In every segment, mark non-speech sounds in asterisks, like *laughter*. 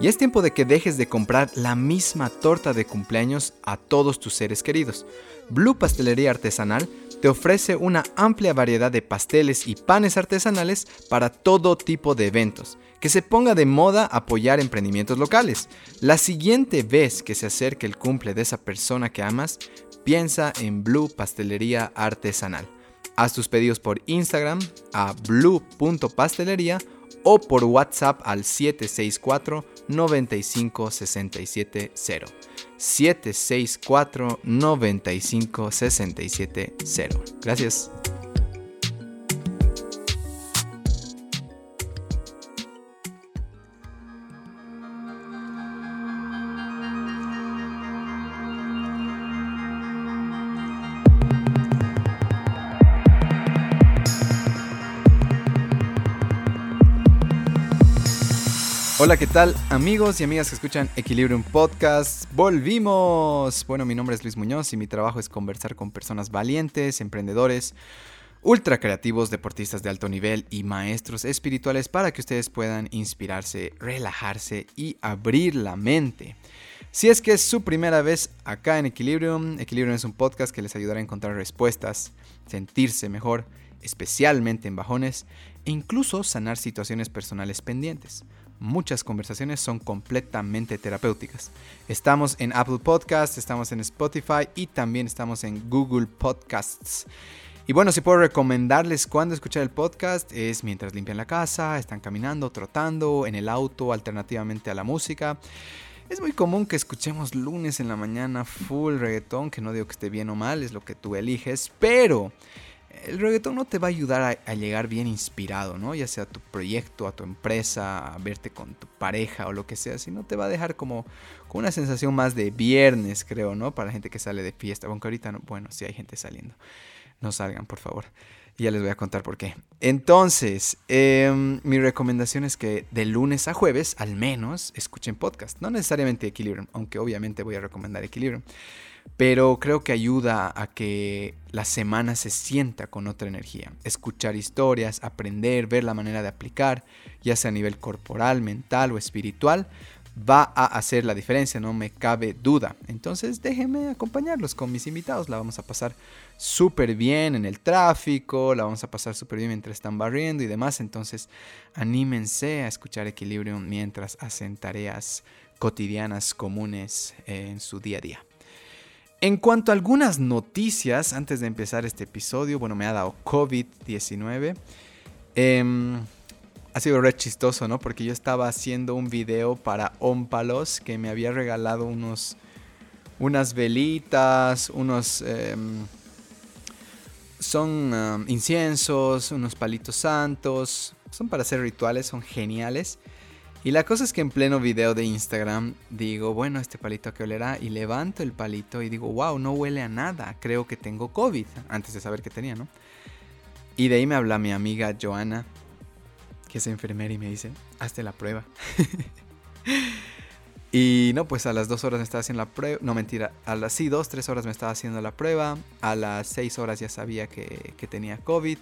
Y es tiempo de que dejes de comprar la misma torta de cumpleaños a todos tus seres queridos. Blue Pastelería Artesanal te ofrece una amplia variedad de pasteles y panes artesanales para todo tipo de eventos. Que se ponga de moda apoyar emprendimientos locales. La siguiente vez que se acerque el cumple de esa persona que amas, piensa en Blue Pastelería Artesanal. Haz tus pedidos por Instagram a blue.pastelería o por WhatsApp al 764 95 67 0. 764 95 67 0. Gracias. Hola, ¿qué tal amigos y amigas que escuchan Equilibrium Podcast? Volvimos. Bueno, mi nombre es Luis Muñoz y mi trabajo es conversar con personas valientes, emprendedores, ultra creativos, deportistas de alto nivel y maestros espirituales para que ustedes puedan inspirarse, relajarse y abrir la mente. Si es que es su primera vez acá en Equilibrium, Equilibrium es un podcast que les ayudará a encontrar respuestas, sentirse mejor, especialmente en bajones, e incluso sanar situaciones personales pendientes muchas conversaciones son completamente terapéuticas. Estamos en Apple Podcasts, estamos en Spotify y también estamos en Google Podcasts. Y bueno, si puedo recomendarles cuándo escuchar el podcast es mientras limpian la casa, están caminando, trotando, en el auto, alternativamente a la música. Es muy común que escuchemos lunes en la mañana full reggaetón, que no digo que esté bien o mal, es lo que tú eliges, pero el reggaetón no te va a ayudar a, llegar bien inspirado, ¿no? Ya sea a tu proyecto, a tu empresa, a verte con tu pareja o lo que sea, sino te va a dejar como, como una sensación más de viernes, creo, ¿no? Para la gente que sale de fiesta, aunque ahorita, no, bueno, sí hay gente saliendo. No salgan, por favor. Y ya les voy a contar por qué. Entonces, em, mi recomendación es que de lunes a jueves, al menos, escuchen podcast. No necesariamente Equilibrium, aunque obviamente voy a recomendar Equilibrium pero creo que ayuda a que la semana se sienta con otra energía. Escuchar historias, aprender, ver la manera de aplicar, ya sea a nivel corporal, mental o espiritual, va a hacer la diferencia, no me cabe duda. Entonces déjenme acompañarlos con mis invitados, la vamos a pasar súper bien en el tráfico, la vamos a pasar súper bien mientras están barriendo y demás, entonces anímense a escuchar Equilibrium mientras hacen tareas cotidianas comunes en su día a día. En cuanto a algunas noticias, antes de empezar este episodio, bueno, me ha dado COVID-19. Em, ha sido re chistoso, ¿no? Porque yo estaba haciendo un video para Ompalos que me había regalado unos, unas velitas, unos... Em, son inciensos, unos palitos santos. Son para hacer rituales, son geniales. Y la cosa es que en pleno video de Instagram digo, bueno, este palito que olerá y levanto el palito y digo, wow, no huele a nada, creo que tengo COVID, antes de saber que tenía, ¿no? Y de ahí me habla mi amiga Joana, que es enfermera y me dice, hazte la prueba. *laughs* y no, pues a las dos horas me estaba haciendo la prueba, no mentira, a las sí, dos, tres horas me estaba haciendo la prueba, a las seis horas ya sabía que, que tenía COVID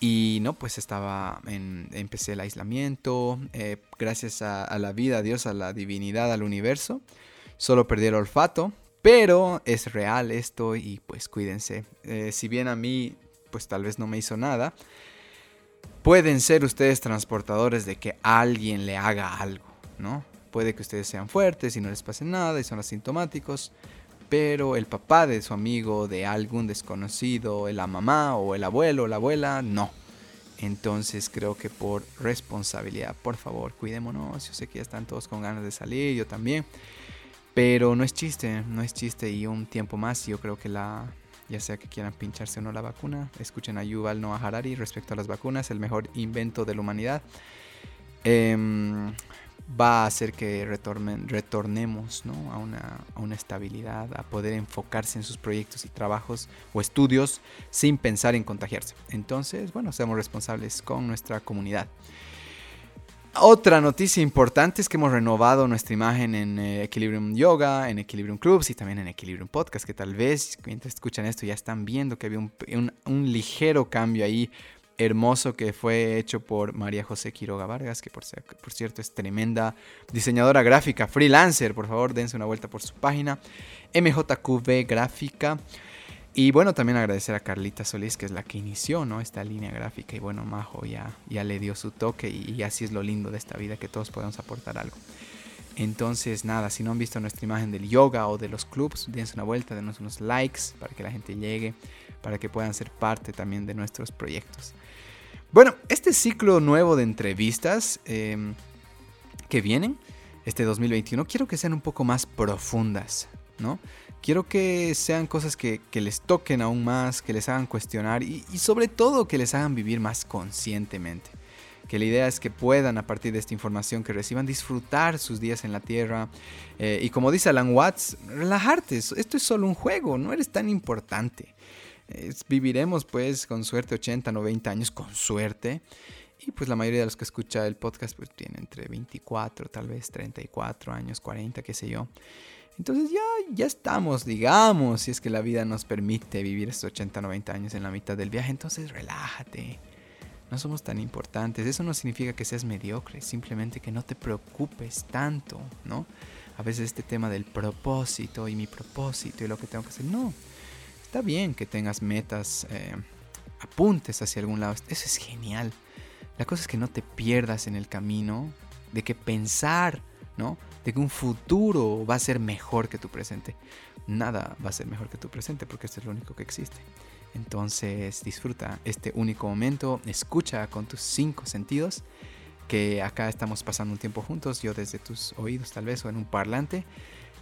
y no, pues estaba en, empecé el aislamiento, eh, gracias a, la vida, a Dios, a la divinidad, al universo. Solo perdí el olfato, pero es real esto y pues cuídense. Eh, si bien a mí, pues tal vez no me hizo nada, pueden ser ustedes transportadores de que alguien le haga algo, ¿no? Puede que ustedes sean fuertes y no les pase nada y son asintomáticos, pero el papá de su amigo, de algún desconocido, la mamá o el abuelo o la abuela, no. Entonces creo que por responsabilidad, por favor, cuidémonos. Yo sé que ya están todos con ganas de salir, yo también. Pero no es chiste, no es chiste. Y un tiempo más, yo creo que la, ya sea que quieran pincharse o no la vacuna, escuchen a Yuval Noah Harari respecto a las vacunas, el mejor invento de la humanidad. Eh, va a hacer que retornemos a, una, estabilidad, a poder enfocarse en sus proyectos y trabajos o estudios sin pensar en contagiarse. Entonces, bueno, seamos responsables con nuestra comunidad. Otra noticia importante es que hemos renovado nuestra imagen en eh, Equilibrium Yoga, en Equilibrium Clubs y también en Equilibrium Podcast, que tal vez mientras escuchan esto ya están viendo que había un ligero cambio ahí hermoso que fue hecho por María José Quiroga Vargas, que por, cierto es tremenda diseñadora gráfica, freelancer. Por favor, dense una vuelta por su página. MJQV Gráfica. Y bueno, también agradecer a Carlita Solís, que es la que inició esta línea gráfica. Y bueno, Majo ya, ya le dio su toque y, así es lo lindo de esta vida, que todos podemos aportar algo. Entonces, nada, si no han visto nuestra imagen del yoga o de los clubs, dense una vuelta, denos unos likes para que la gente llegue, para que puedan ser parte también de nuestros proyectos. Bueno, este ciclo nuevo de entrevistas em, que vienen, este 2021, quiero que sean un poco más profundas, ¿no? Quiero que sean cosas que, les toquen aún más, que les hagan cuestionar y, sobre todo que les hagan vivir más conscientemente. Que la idea es que puedan, a partir de esta información que reciban, disfrutar sus días en la Tierra. Eh, y como dice Alan Watts, relajarte. Esto es solo un juego, no eres tan importante. Viviremos pues con suerte 80, 90 años, con suerte. Y pues la mayoría de los que escucha el podcast pues tienen entre 24, tal vez 34 años, 40, qué sé yo. Entonces ya, ya estamos, digamos, si es que la vida nos permite vivir estos 80, 90 años en la mitad del viaje, entonces relájate. No somos tan importantes. Eso no significa que seas mediocre, simplemente que no te preocupes tanto, ¿no? A veces este tema del propósito y mi propósito y lo que tengo que hacer, no. Está bien que tengas metas, eh, apuntes hacia algún lado, eso es genial. La cosa es que no te pierdas en el camino de que pensar, ¿no? de que un futuro va a ser mejor que tu presente. Nada va a ser mejor que tu presente porque este es lo único que existe. Entonces disfruta este único momento, escucha con tus cinco sentidos, que acá estamos pasando un tiempo juntos, yo desde tus oídos tal vez o en un parlante.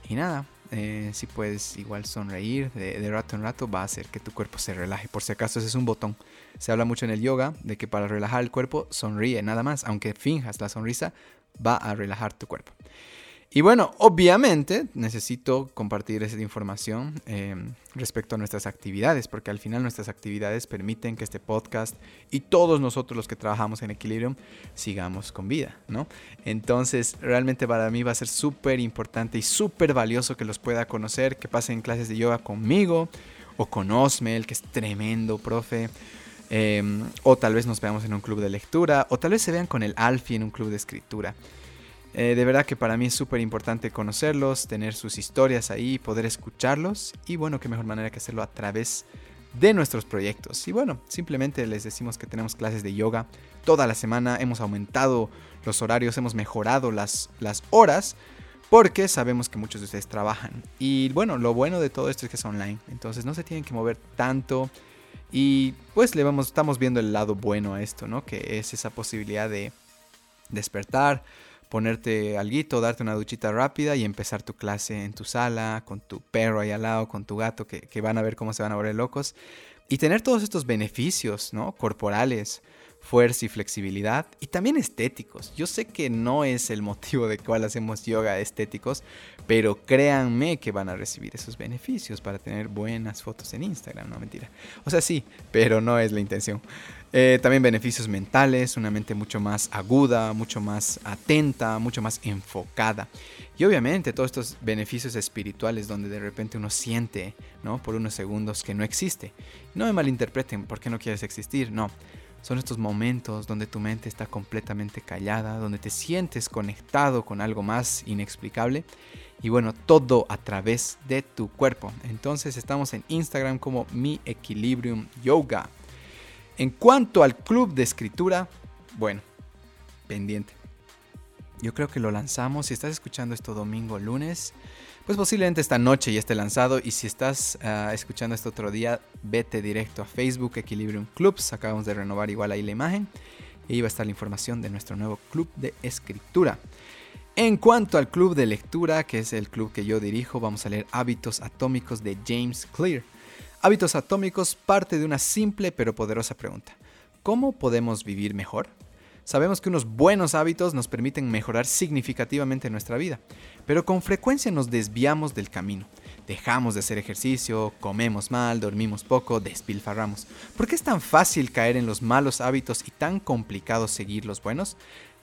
Y nada, eh, si puedes igual sonreír de, de, rato en rato, va a hacer que tu cuerpo se relaje. Por si acaso ese es un botón. Se habla mucho en el yoga de que para relajar el cuerpo sonríe nada más, aunque finjas la sonrisa, va a relajar tu cuerpo. Y bueno, obviamente necesito compartir esa información em, respecto a nuestras actividades, porque al final nuestras actividades permiten que este podcast y todos nosotros los que trabajamos en Equilibrium sigamos con vida, ¿no? Entonces, realmente para mí va a ser súper importante y súper valioso que los pueda conocer, que pasen clases de yoga conmigo o con Osmel, que es tremendo profe. Em, o tal vez nos veamos en un club de lectura, o tal vez se vean con el Alfie en un club de escritura. Eh, de verdad que para mí es súper importante conocerlos, tener sus historias ahí, poder escucharlos y bueno, qué mejor manera que hacerlo a través de nuestros proyectos. Y bueno, simplemente les decimos que tenemos clases de yoga toda la semana, hemos aumentado los horarios, hemos mejorado las, las horas porque sabemos que muchos de ustedes trabajan. Y bueno, lo bueno de todo esto es que es online, entonces no se tienen que mover tanto. Y pues le vamos, estamos viendo el lado bueno a esto, ¿no? Que es esa posibilidad de despertar, ponerte alguito, darte una duchita rápida y empezar tu clase en tu sala, con tu perro ahí al lado, con tu gato, que, van a ver cómo se van a volver locos. Y tener todos estos beneficios, ¿no? Corporales, fuerza y flexibilidad, y también estéticos. Yo sé que no es el motivo de cual hacemos yoga estéticos, pero créanme que van a recibir esos beneficios para tener buenas fotos en Instagram, no mentira. O sea, sí, pero no es la intención. Eh, también beneficios mentales, una mente mucho más aguda, mucho más atenta, mucho más enfocada. Y obviamente todos estos beneficios espirituales donde de repente uno siente, ¿no? Por unos segundos que no existe. No me malinterpreten, ¿por qué no quieres existir? No. Son estos momentos donde tu mente está completamente callada, donde te sientes conectado con algo más inexplicable. Y bueno, todo a través de tu cuerpo. Entonces estamos en Instagram como Mi Equilibrium Yoga. En cuanto al club de escritura, bueno, pendiente. Yo creo que lo lanzamos. Si estás escuchando esto domingo, lunes, pues posiblemente esta noche ya esté lanzado. Y si estás ah, escuchando esto otro día, vete directo a Facebook Equilibrium Clubs. Acabamos de renovar igual ahí la imagen. Y ahí va a estar la información de nuestro nuevo club de escritura. En cuanto al club de lectura, que es el club que yo dirijo, vamos a leer Hábitos Atómicos de James Clear. Hábitos Atómicos parte de una simple pero poderosa pregunta. ¿Cómo podemos vivir mejor? Sabemos que unos buenos hábitos nos permiten mejorar significativamente nuestra vida, pero con frecuencia nos desviamos del camino. Dejamos de hacer ejercicio, comemos mal, dormimos poco, despilfarramos. ¿Por qué es tan fácil caer en los malos hábitos y tan complicado seguir los buenos?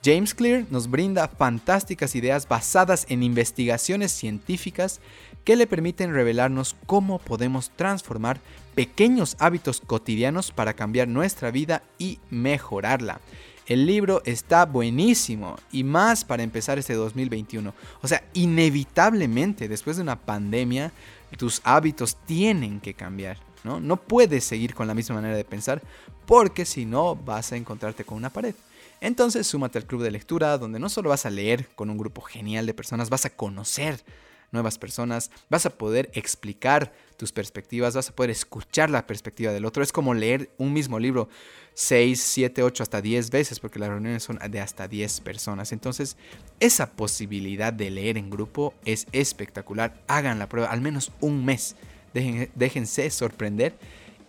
James Clear nos brinda fantásticas ideas basadas en investigaciones científicas que le permiten revelarnos cómo podemos transformar pequeños hábitos cotidianos para cambiar nuestra vida y mejorarla. El libro está buenísimo y más para empezar este 2021. O sea, inevitablemente después de una pandemia, tus hábitos tienen que cambiar. ¿no? no puedes seguir con la misma manera de pensar porque si no vas a encontrarte con una pared. Entonces súmate al club de lectura donde no solo vas a leer con un grupo genial de personas, vas a conocer nuevas personas, vas a poder explicar tus perspectivas, vas a poder escuchar la perspectiva del otro. Es como leer un mismo libro 6, 7, 8, hasta 10 veces, porque las reuniones son de hasta 10 personas. Entonces, esa posibilidad de leer en grupo es espectacular. Hagan la prueba al menos un mes. déjense sorprender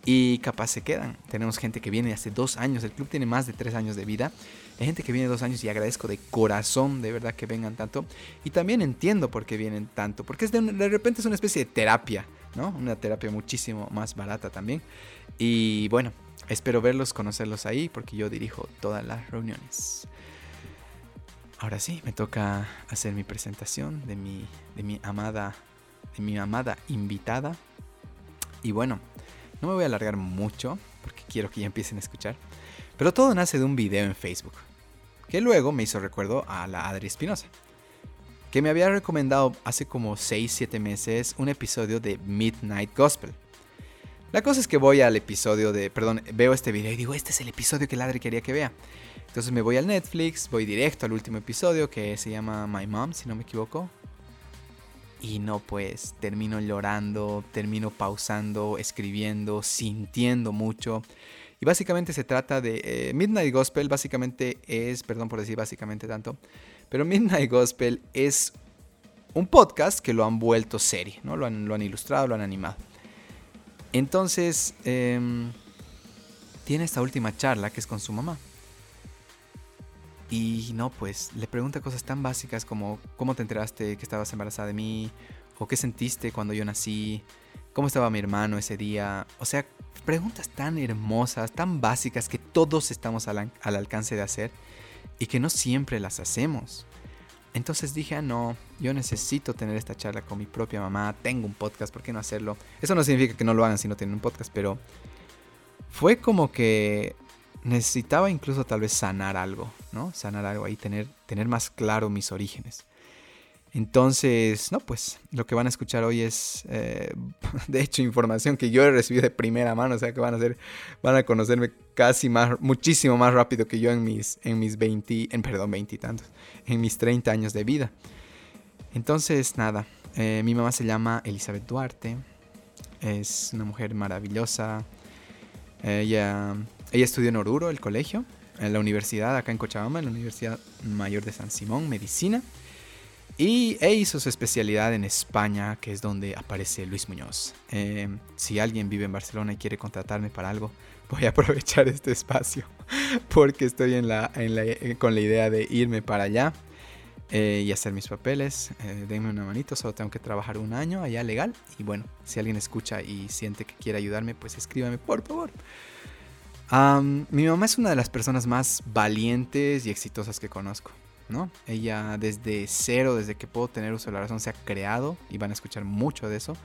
y capaz se quedan. Tenemos gente que viene hace dos años, el club tiene más de tres años de vida. Hay gente que viene dos años y agradezco de corazón, de verdad, que vengan tanto. Y también entiendo por qué vienen tanto, porque es de, de repente es una especie de terapia, ¿no? Una terapia muchísimo más barata también. Y bueno, espero verlos, conocerlos ahí, porque yo dirijo todas las reuniones. Ahora sí, me toca hacer mi presentación de mi, de mi amada, de mi amada invitada. Y bueno, no me voy a alargar mucho porque quiero que ya empiecen a escuchar. Pero todo nace de un video en Facebook, que luego me hizo recuerdo a la Adri Espinosa, que me había recomendado hace como 6-7 meses un episodio de Midnight Gospel. La cosa es que voy al episodio de, perdón, veo este video y digo, este es el episodio que la Adri quería que vea. Entonces me voy al Netflix, voy directo al último episodio que se llama My Mom, si no me equivoco, y no, pues termino llorando, termino pausando, escribiendo, sintiendo mucho. Y básicamente se trata de eh, Midnight Gospel, básicamente es, perdón por decir básicamente tanto, pero Midnight Gospel es un podcast que lo han vuelto serie, ¿no? Lo han, ilustrado, lo han animado. Entonces, em, tiene esta última charla que es con su mamá. Y no, pues le pregunta cosas tan básicas como cómo te enteraste que estabas embarazada de mí, o qué sentiste cuando yo nací, cómo estaba mi hermano ese día. O sea, preguntas tan hermosas, tan básicas que todos estamos al, alcance de hacer y que no siempre las hacemos. Entonces dije, ah, no, yo necesito tener esta charla con mi propia mamá, tengo un podcast, ¿por qué no hacerlo? Eso no significa que no lo hagan si no tienen un podcast, pero fue como que necesitaba incluso tal vez sanar algo, ¿no? Sanar algo ahí, tener, tener más claro mis orígenes. Entonces, no, pues lo que van a escuchar hoy es, eh, *laughs* de hecho, información que yo he recibido de primera mano, o sea que van a ser, van a conocerme casi más, muchísimo más rápido que yo en mis, en mis 20, en, perdón, 20 y tantos, en mis 30 años de vida. Entonces, nada, eh, mi mamá se llama Elizabeth Duarte, es una mujer maravillosa, ella ella estudió en Oruro, el colegio, en la universidad acá en Cochabamba, en la Universidad Mayor de San Simón, medicina. Y e hizo su especialidad en España, que es donde aparece Luis Muñoz. Em, si alguien vive en Barcelona y quiere contratarme para algo, voy a aprovechar este espacio *laughs* porque estoy en la, eh, con la idea de irme para allá eh, y hacer mis papeles. Eh, denme una manito, solo tengo que trabajar un año allá legal. Y bueno, si alguien escucha y siente que quiere ayudarme, pues escríbame, por favor mi mamá es una de las personas más valientes y exitosas que conozco, ¿no? Ella desde cero, desde que puedo tener uso de la razón, se ha creado y van a escuchar mucho de eso.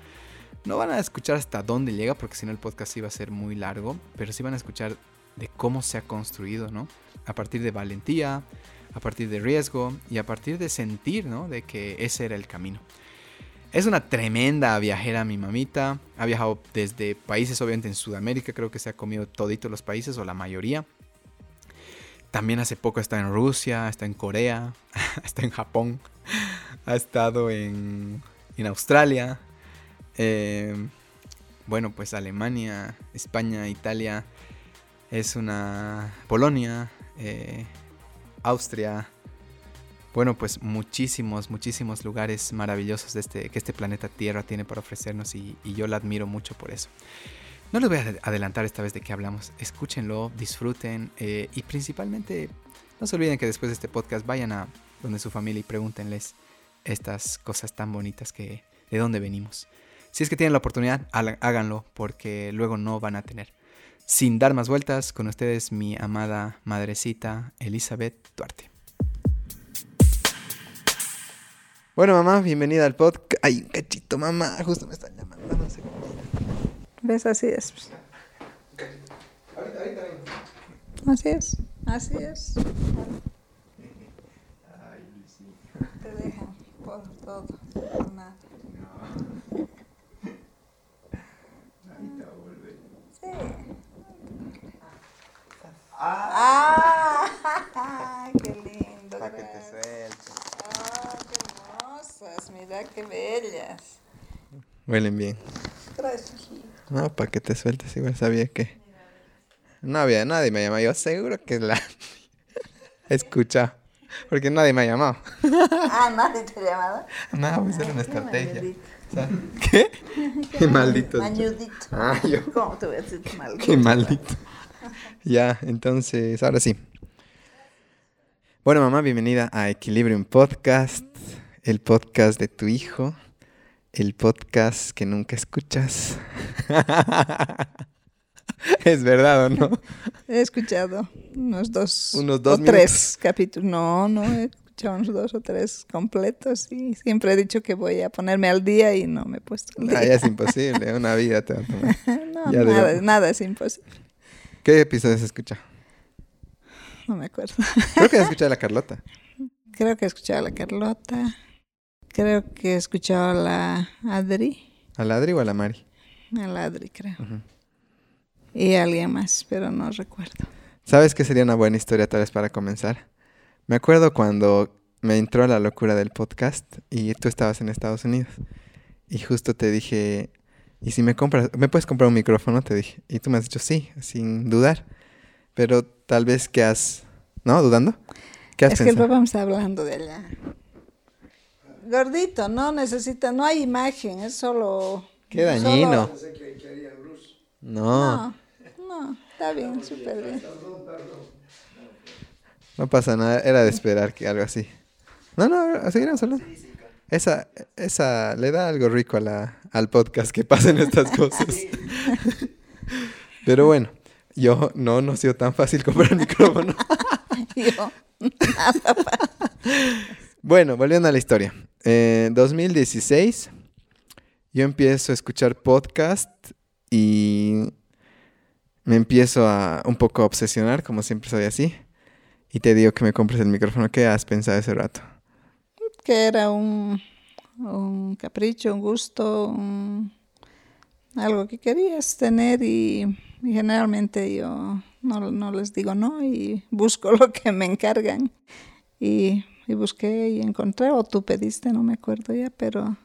No van a escuchar hasta dónde llega, porque si no el podcast iba a ser muy largo, pero sí van a escuchar de cómo se ha construido, ¿no? A partir de valentía, a partir de riesgo y a partir de sentir, ¿no? De que ese era el camino. Es una tremenda viajera mi mamita. Ha viajado desde países, obviamente en Sudamérica, creo que se ha comido toditos los países o la mayoría. También hace poco está en Rusia, está en Corea, *laughs* está en Japón, ha estado en, en Australia. Eh, bueno, pues Alemania, España, Italia. Es una Polonia, eh, Austria, bueno, pues muchísimos, muchísimos lugares maravillosos de este, que este planeta Tierra tiene para ofrecernos y, yo la admiro mucho por eso. No les voy a adelantar esta vez de qué hablamos. Escúchenlo, disfruten eh, y principalmente no se olviden que después de este podcast vayan a donde su familia y pregúntenles estas cosas tan bonitas que de dónde venimos. Si es que tienen la oportunidad, háganlo porque luego no van a tener. Sin dar más vueltas, con ustedes mi amada madrecita Elizabeth Duarte. Bueno, mamá, bienvenida al podcast. Ay, un cachito, mamá. Justo me están llamando. No sé cómo. ¿Ves? Así es. Ahorita, ahorita. Así es. Así es. Te dejan por todo, por nada. Sí. Ah, qué lindo. Para que te gracias. suelte. Ah, qué Mira qué bellas. Huelen bien. Gracias. No, para que te sueltes, igual sabía que. No había nadie me llamaba. Yo seguro que la. *laughs* Escucha. Porque nadie me ha llamado. *laughs* Ah, nadie te ha llamado. No, pues era una estrategia. ¿Qué? *laughs* Qué maldito. Mañudito. Ah, yo. ¿Cómo te voy a decir maldito? Qué maldito. Ya, entonces, ahora sí. Bueno, mamá, bienvenida a Equilibrium Podcast, el podcast de tu hijo, el podcast que nunca escuchas. *laughs* ¿Es verdad o no? He escuchado unos dos, Unos dos o tres capítulos. No, no, he escuchado unos dos o tres completos y siempre he dicho que voy a ponerme al día y no me he puesto al Ah, día. ya es *laughs* imposible, una vida te va a tomar. *laughs* no, ya nada, digo. nada es imposible. ¿Qué episodios escucha? No me acuerdo. Creo que escucha a la Carlota. Creo que he escuchado a la Carlota. Creo que he escuchado a la Adri. ¿A la Adri o a la Mari? A la Adri, creo. Y a alguien más, pero no recuerdo. ¿Sabes qué sería una buena historia tal vez para comenzar? Me acuerdo cuando me entró la locura del podcast y tú estabas en Estados Unidos. Y justo te dije, ¿y si me compras, me puedes comprar un micrófono? Te dije. Y tú me has dicho sí, sin dudar. Pero tal vez que has, ¿no? ¿Dudando? ¿Qué has Es que el papá me está hablando de allá. Gordito, no necesita, no hay imagen, es solo... Qué dañino. solo- No, No, no, está bien, súper bien. no pasa nada. Era de esperar que algo así. No, no, seguiremos hablando. Esa, esa le da algo rico a la, al podcast que pasen estas cosas. *laughs* Pero bueno, yo no, no ha sido tan fácil comprar el micrófono. *laughs* Yo, Bueno, volviendo a la historia. Eh, 2016, yo empiezo a escuchar podcast y me empiezo a un poco a obsesionar, como siempre soy así. Y te digo que me compres el micrófono. ¿Qué has pensado ese rato? que era un, un capricho, un gusto, un- algo que querías tener y, y generalmente yo no, no les digo no y busco *laughs* lo que me encargan. Y, y busqué y encontré, o tú pediste, no me acuerdo ya, pero,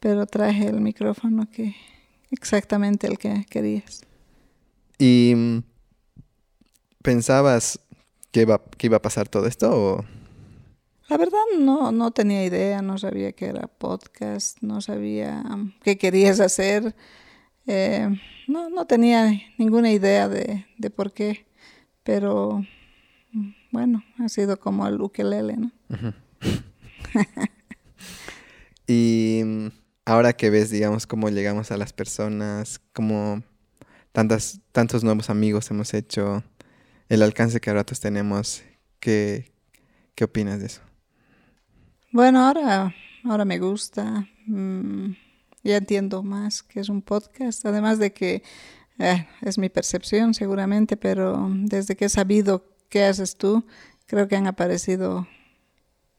pero traje el micrófono que exactamente el que querías. ¿Y mm, pensabas que iba, que iba a pasar todo esto? O... La verdad no, no tenía idea, no sabía que era podcast, no sabía um, qué querías hacer, eh, no, no tenía ninguna idea de, de por qué, pero mm, bueno, ha sido como el ukelele, ¿no? *laughs* Y ahora que ves, digamos, cómo llegamos a las personas, cómo tantas, tantos nuevos amigos hemos hecho, el alcance que ahora todos tenemos, ¿qué, qué opinas de eso? Bueno, ahora, ahora me gusta, mm, ya entiendo más que es un podcast, además de que eh, es mi percepción seguramente, pero desde que he sabido qué haces tú, creo que han aparecido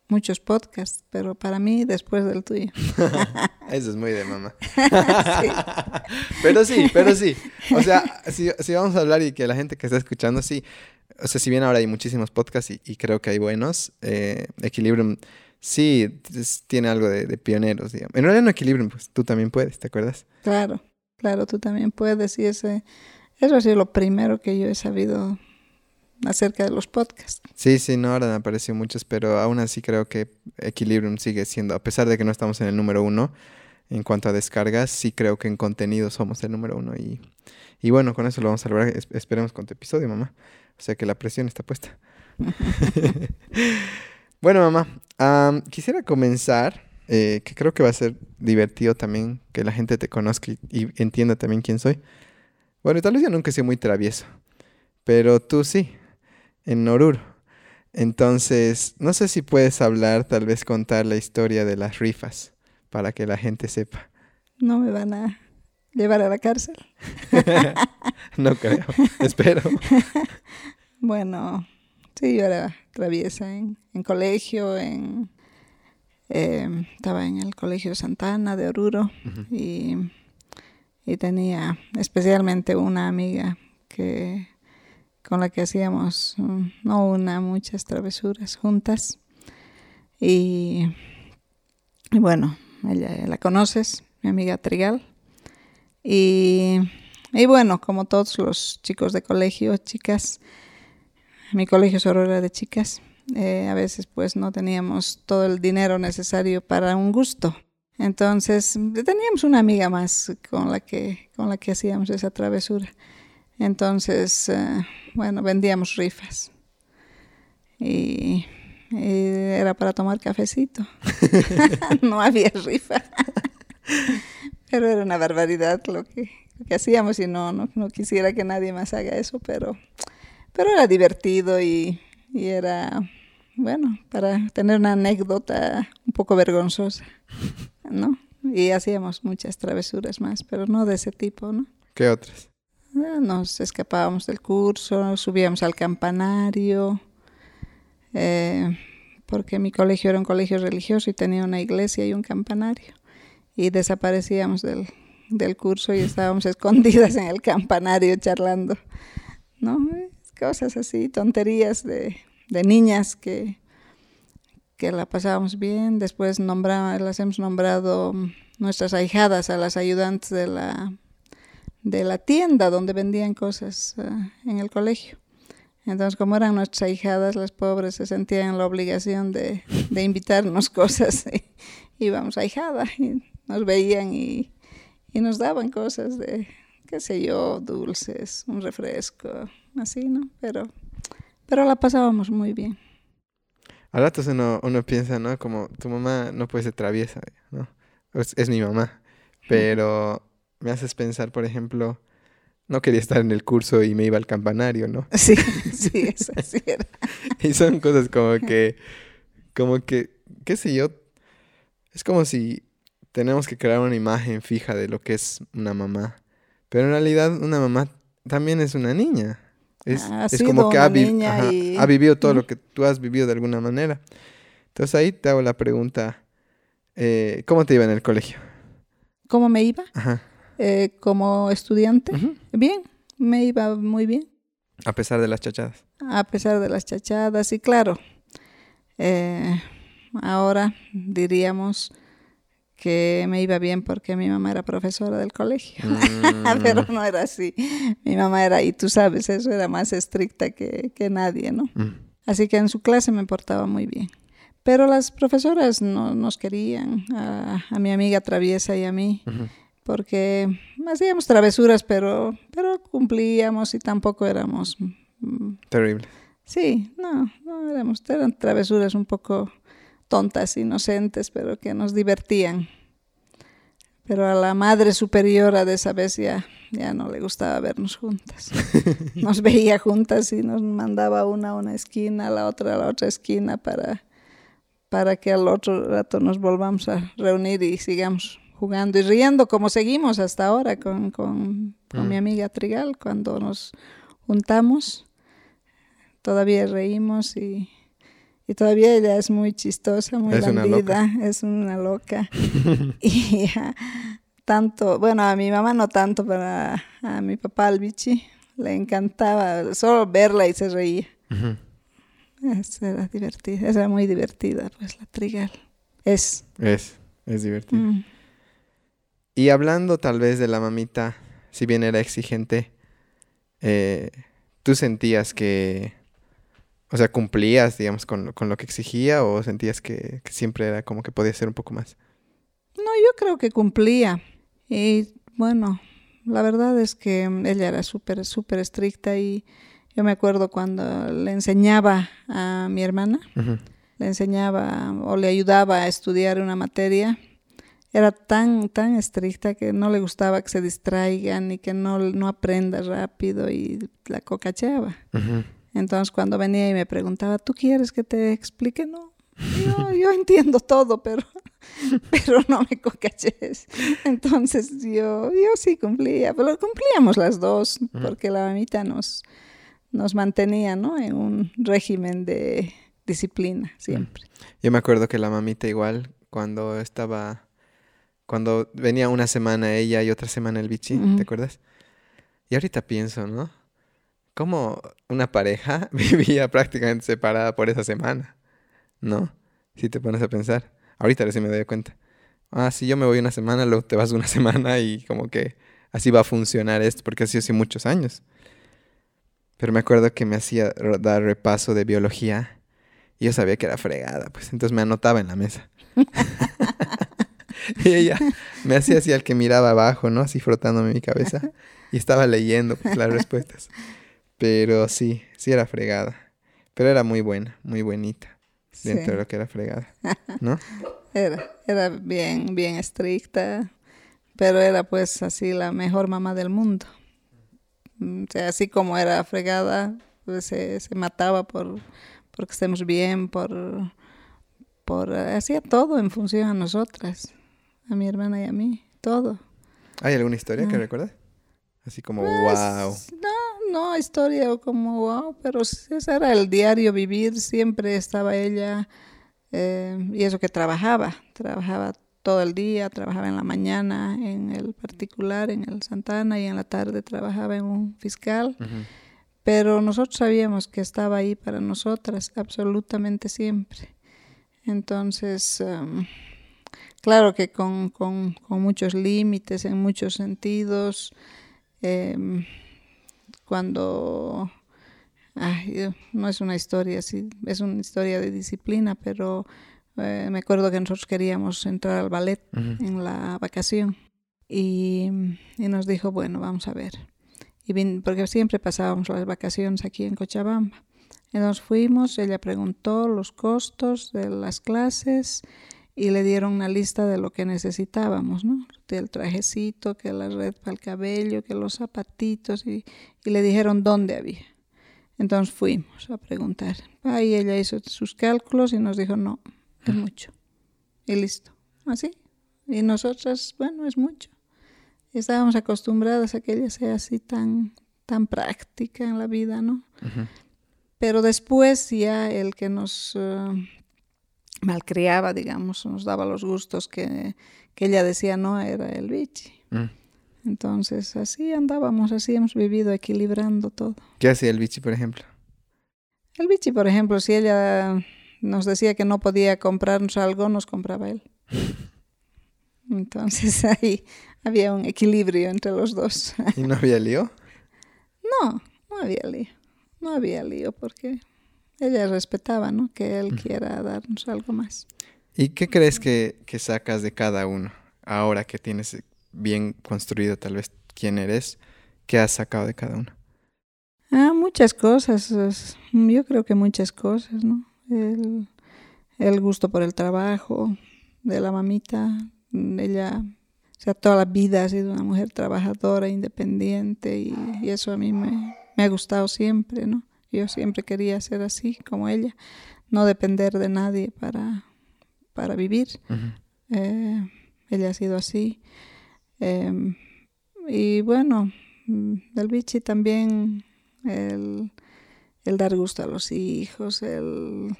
muchos podcasts, pero para mí después del tuyo. *laughs* *laughs* Eso es muy de mamá. Sí. *laughs* Pero sí, pero sí. O sea, si, si vamos a hablar y que la gente que está escuchando, sí. O sea, si bien ahora hay muchísimos podcasts y, y creo que hay buenos, eh, Equilibrium sí es- tiene algo de, de pioneros, digamos. En realidad no Equilibrium, pues tú también puedes, ¿te acuerdas? Claro, claro, tú también puedes y ese, eso ha sido lo primero que yo he sabido acerca de los podcasts. Sí, sí, no, ahora me apareció muchos, pero aún así creo que Equilibrium sigue siendo, a pesar de que no estamos en el número uno en cuanto a descargas, sí creo que en contenido somos el número uno y, y bueno, con eso lo vamos a lograr. Es- esperemos con tu episodio, mamá. O sea que la presión está puesta. *laughs* bueno, mamá, am, quisiera comenzar, eh, que creo que va a ser divertido también que la gente te conozca y, y entienda también quién soy. Bueno, tal vez yo nunca he sido muy travieso, pero tú sí, en Oruro. Entonces, no sé si puedes hablar, tal vez contar la historia de las rifas para que la gente sepa. No me van a llevar a la cárcel. *laughs* no creo, *laughs* espero. bueno, sí, yo era traviesa en, colegio, en, em, estaba en el colegio Santana de Oruro y, y tenía especialmente una amiga que con la que hacíamos, mm, no una, muchas travesuras juntas. Y, bueno, ella la conoces, mi amiga Trigal. Y, y, bueno, como todos los chicos de colegio, chicas, mi colegio solo era de chicas, eh, a veces pues no teníamos todo el dinero necesario para un gusto. Entonces teníamos una amiga más con la que, con la que hacíamos esa travesura. Entonces, eh, bueno, vendíamos rifas. Y, era para tomar cafecito. *laughs* *laughs* no había rifa. pero era una barbaridad lo que, hacíamos y no, no, quisiera que nadie más haga eso, pero, pero era divertido y, y era, bueno, para tener una anécdota un poco vergonzosa, ¿no? Y hacíamos muchas travesuras más, pero no de ese tipo, ¿no? ¿Qué otras? Ah, nos escapábamos del curso, subíamos al campanario, eh, porque mi colegio era un colegio religioso y tenía una iglesia y un campanario. Y desaparecíamos del, del curso y estábamos *laughs* escondidas en el campanario charlando. ¿no? Cosas así, tonterías de, de niñas que, que la pasábamos bien. Después las hemos nombrado nuestras ahijadas a las ayudantes de la de la tienda donde vendían cosas eh, en el colegio. Entonces, como eran nuestras hijadas, las pobres se sentían en la obligación de, de invitarnos *laughs* cosas. Y íbamos a hijada y nos veían y, y, nos daban cosas de, qué sé yo, dulces, un refresco, así, ¿no? Pero, pero la pasábamos muy bien. A ratos uno, uno piensa, ¿no? Como tu mamá no puede ser traviesa, ¿no? Es, es mi mamá, pero me haces pensar, por ejemplo, no quería estar en el curso y me iba al campanario, ¿no? *laughs* Sí, sí, eso *laughs* sí era. y son cosas como que, como que, qué sé yo, es como si tenemos que crear una imagen fija de lo que es una mamá. Pero en realidad una mamá también es una niña. Es, es como que ha, ha, vivido todo *laughs* lo que tú has vivido de alguna manera. Entonces ahí te hago la pregunta, eh, ¿cómo te iba en el colegio? ¿Cómo me iba? Ajá. Eh, como estudiante. Bien, me iba muy bien. A pesar de las chachadas. A pesar de las chachadas, y claro, eh, ahora diríamos que me iba bien porque mi mamá era profesora del colegio, *laughs* mm. pero no era así. Mi mamá era, y tú sabes, eso era más estricta que, que nadie, ¿no? Mm. Así que en su clase me portaba muy bien. Pero las profesoras no nos querían, a, mi amiga Traviesa y a mí porque hacíamos travesuras, pero, pero cumplíamos y tampoco éramos... Mm, Terrible. Sí, no, no éramos, eran travesuras un poco tontas, inocentes, pero que nos divertían. Pero a la madre superiora de esa vez ya, ya no le gustaba vernos juntas. *laughs* Nos veía juntas y nos mandaba una a una esquina, la otra a la otra esquina para, para que al otro rato nos volvamos a reunir y sigamos jugando y riendo como seguimos hasta ahora con, con, mi mm. amiga Trigal cuando nos juntamos. Todavía reímos y, y todavía ella es muy chistosa, muy es bandida, es una loca. *laughs* y tanto, bueno, a mi mamá no tanto, pero a, mi papá, al bichi, le encantaba solo verla y se reía. era divertida, era muy divertida, pues la Trigal. Es. Es, es divertida. Mm. Y hablando tal vez de la mamita, si bien era exigente, eh, ¿tú sentías que, o sea, cumplías, digamos, con, lo que exigía o sentías que, siempre era como que podía ser un poco más? No, yo creo que cumplía. Y bueno, la verdad es que ella era súper, súper estricta y yo me acuerdo cuando le enseñaba a mi hermana, le enseñaba o le ayudaba a estudiar una materia era tan, tan estricta que no le gustaba que se distraigan y que no, no aprenda rápido y la cocacheaba. Entonces cuando venía y me preguntaba, ¿tú quieres que te explique? No, yo, yo entiendo todo, pero, *laughs* pero no me cocaches. Entonces yo, yo sí cumplía, pero cumplíamos las dos, porque la mamita nos, nos mantenía ¿no? en un régimen de disciplina siempre. Yo me acuerdo que la mamita igual, cuando estaba, cuando venía una semana ella y otra semana el bichi, ¿te acuerdas? Y ahorita pienso, ¿no? Cómo una pareja *laughs* vivía prácticamente separada por esa semana, ¿no? Si te pones a pensar. Ahorita recién me doy cuenta. Ah, si yo me voy una semana, luego te vas una *laughs* semana y como que así va a funcionar esto, porque así hace muchos años. Pero me acuerdo que me hacía dar repaso de biología y yo sabía que era fregada, pues entonces me anotaba en la mesa. *laughs* *laughs* y ella me hacía así al que miraba abajo, ¿no? Así frotándome mi cabeza y estaba leyendo pues, las respuestas. Pero sí, sí era fregada. Pero era muy buena, muy buenita. Dentro de lo que era fregada. ¿No? *laughs* Era, era bien, bien estricta. Pero era pues así la mejor mamá del mundo. Mm, o sea, así como era fregada, pues se, se mataba por porque estemos bien, por, por hacía todo en función a nosotras, a mi hermana y a mí, todo. ¿Hay alguna historia que ah. recuerdas? Así como wow. Pues, no, no historia como wow, pero ese era el diario vivir, siempre estaba ella, eh, y eso que trabajaba, trabajaba todo el día, trabajaba en la mañana en el particular, en el Santana, y en la tarde trabajaba en un fiscal. Pero nosotros sabíamos que estaba ahí para nosotras, absolutamente siempre. Entonces, em, claro que con, con, con muchos límites en muchos sentidos, Em, cuando no es una historia así, es una historia de disciplina, pero eh, me acuerdo que nosotros queríamos entrar al ballet en la vacación y, nos dijo, bueno, vamos a ver. Y porque siempre pasábamos las vacaciones aquí en Cochabamba. Y nos fuimos, ella preguntó los costos de las clases y le dieron una lista de lo que necesitábamos, ¿no? Del trajecito, que la red para el cabello, que los zapatitos y, le dijeron dónde había. Entonces fuimos a preguntar. Ahí ella hizo sus cálculos y nos dijo, no, es mucho. Y listo. Así. Y nosotras, bueno, es mucho. Estábamos acostumbradas a que ella sea así tan, tan práctica en la vida, ¿no? Pero después ya el que nos eh, malcriaba, digamos, nos daba los gustos que, ella decía no era el bichi. Mm. Entonces, así andábamos, así hemos vivido equilibrando todo. ¿Qué hacía el bichi, por ejemplo? El bichi, por ejemplo, si ella nos decía que no podía comprarnos algo, nos compraba él. *laughs* Entonces ahí había un equilibrio entre los dos. ¿Y no había lío? *laughs* No, no había lío. No había lío porque ella respetaba, ¿no? Que él quiera darnos algo más. ¿Y qué crees que, sacas de cada uno? Ahora que tienes bien construido tal vez quién eres, ¿qué has sacado de cada uno? Ah, muchas cosas. Yo creo que muchas cosas, ¿no? El, el gusto por el trabajo de la mamita. Ella, o sea, toda la vida ha sido una mujer trabajadora, independiente y, y eso a mí me, me ha gustado siempre, ¿no? Yo siempre quería ser así como ella, no depender de nadie para, para vivir. Eh, ella ha sido así. Em, y bueno, mm, del bichi también el, dar gusto a los hijos, el,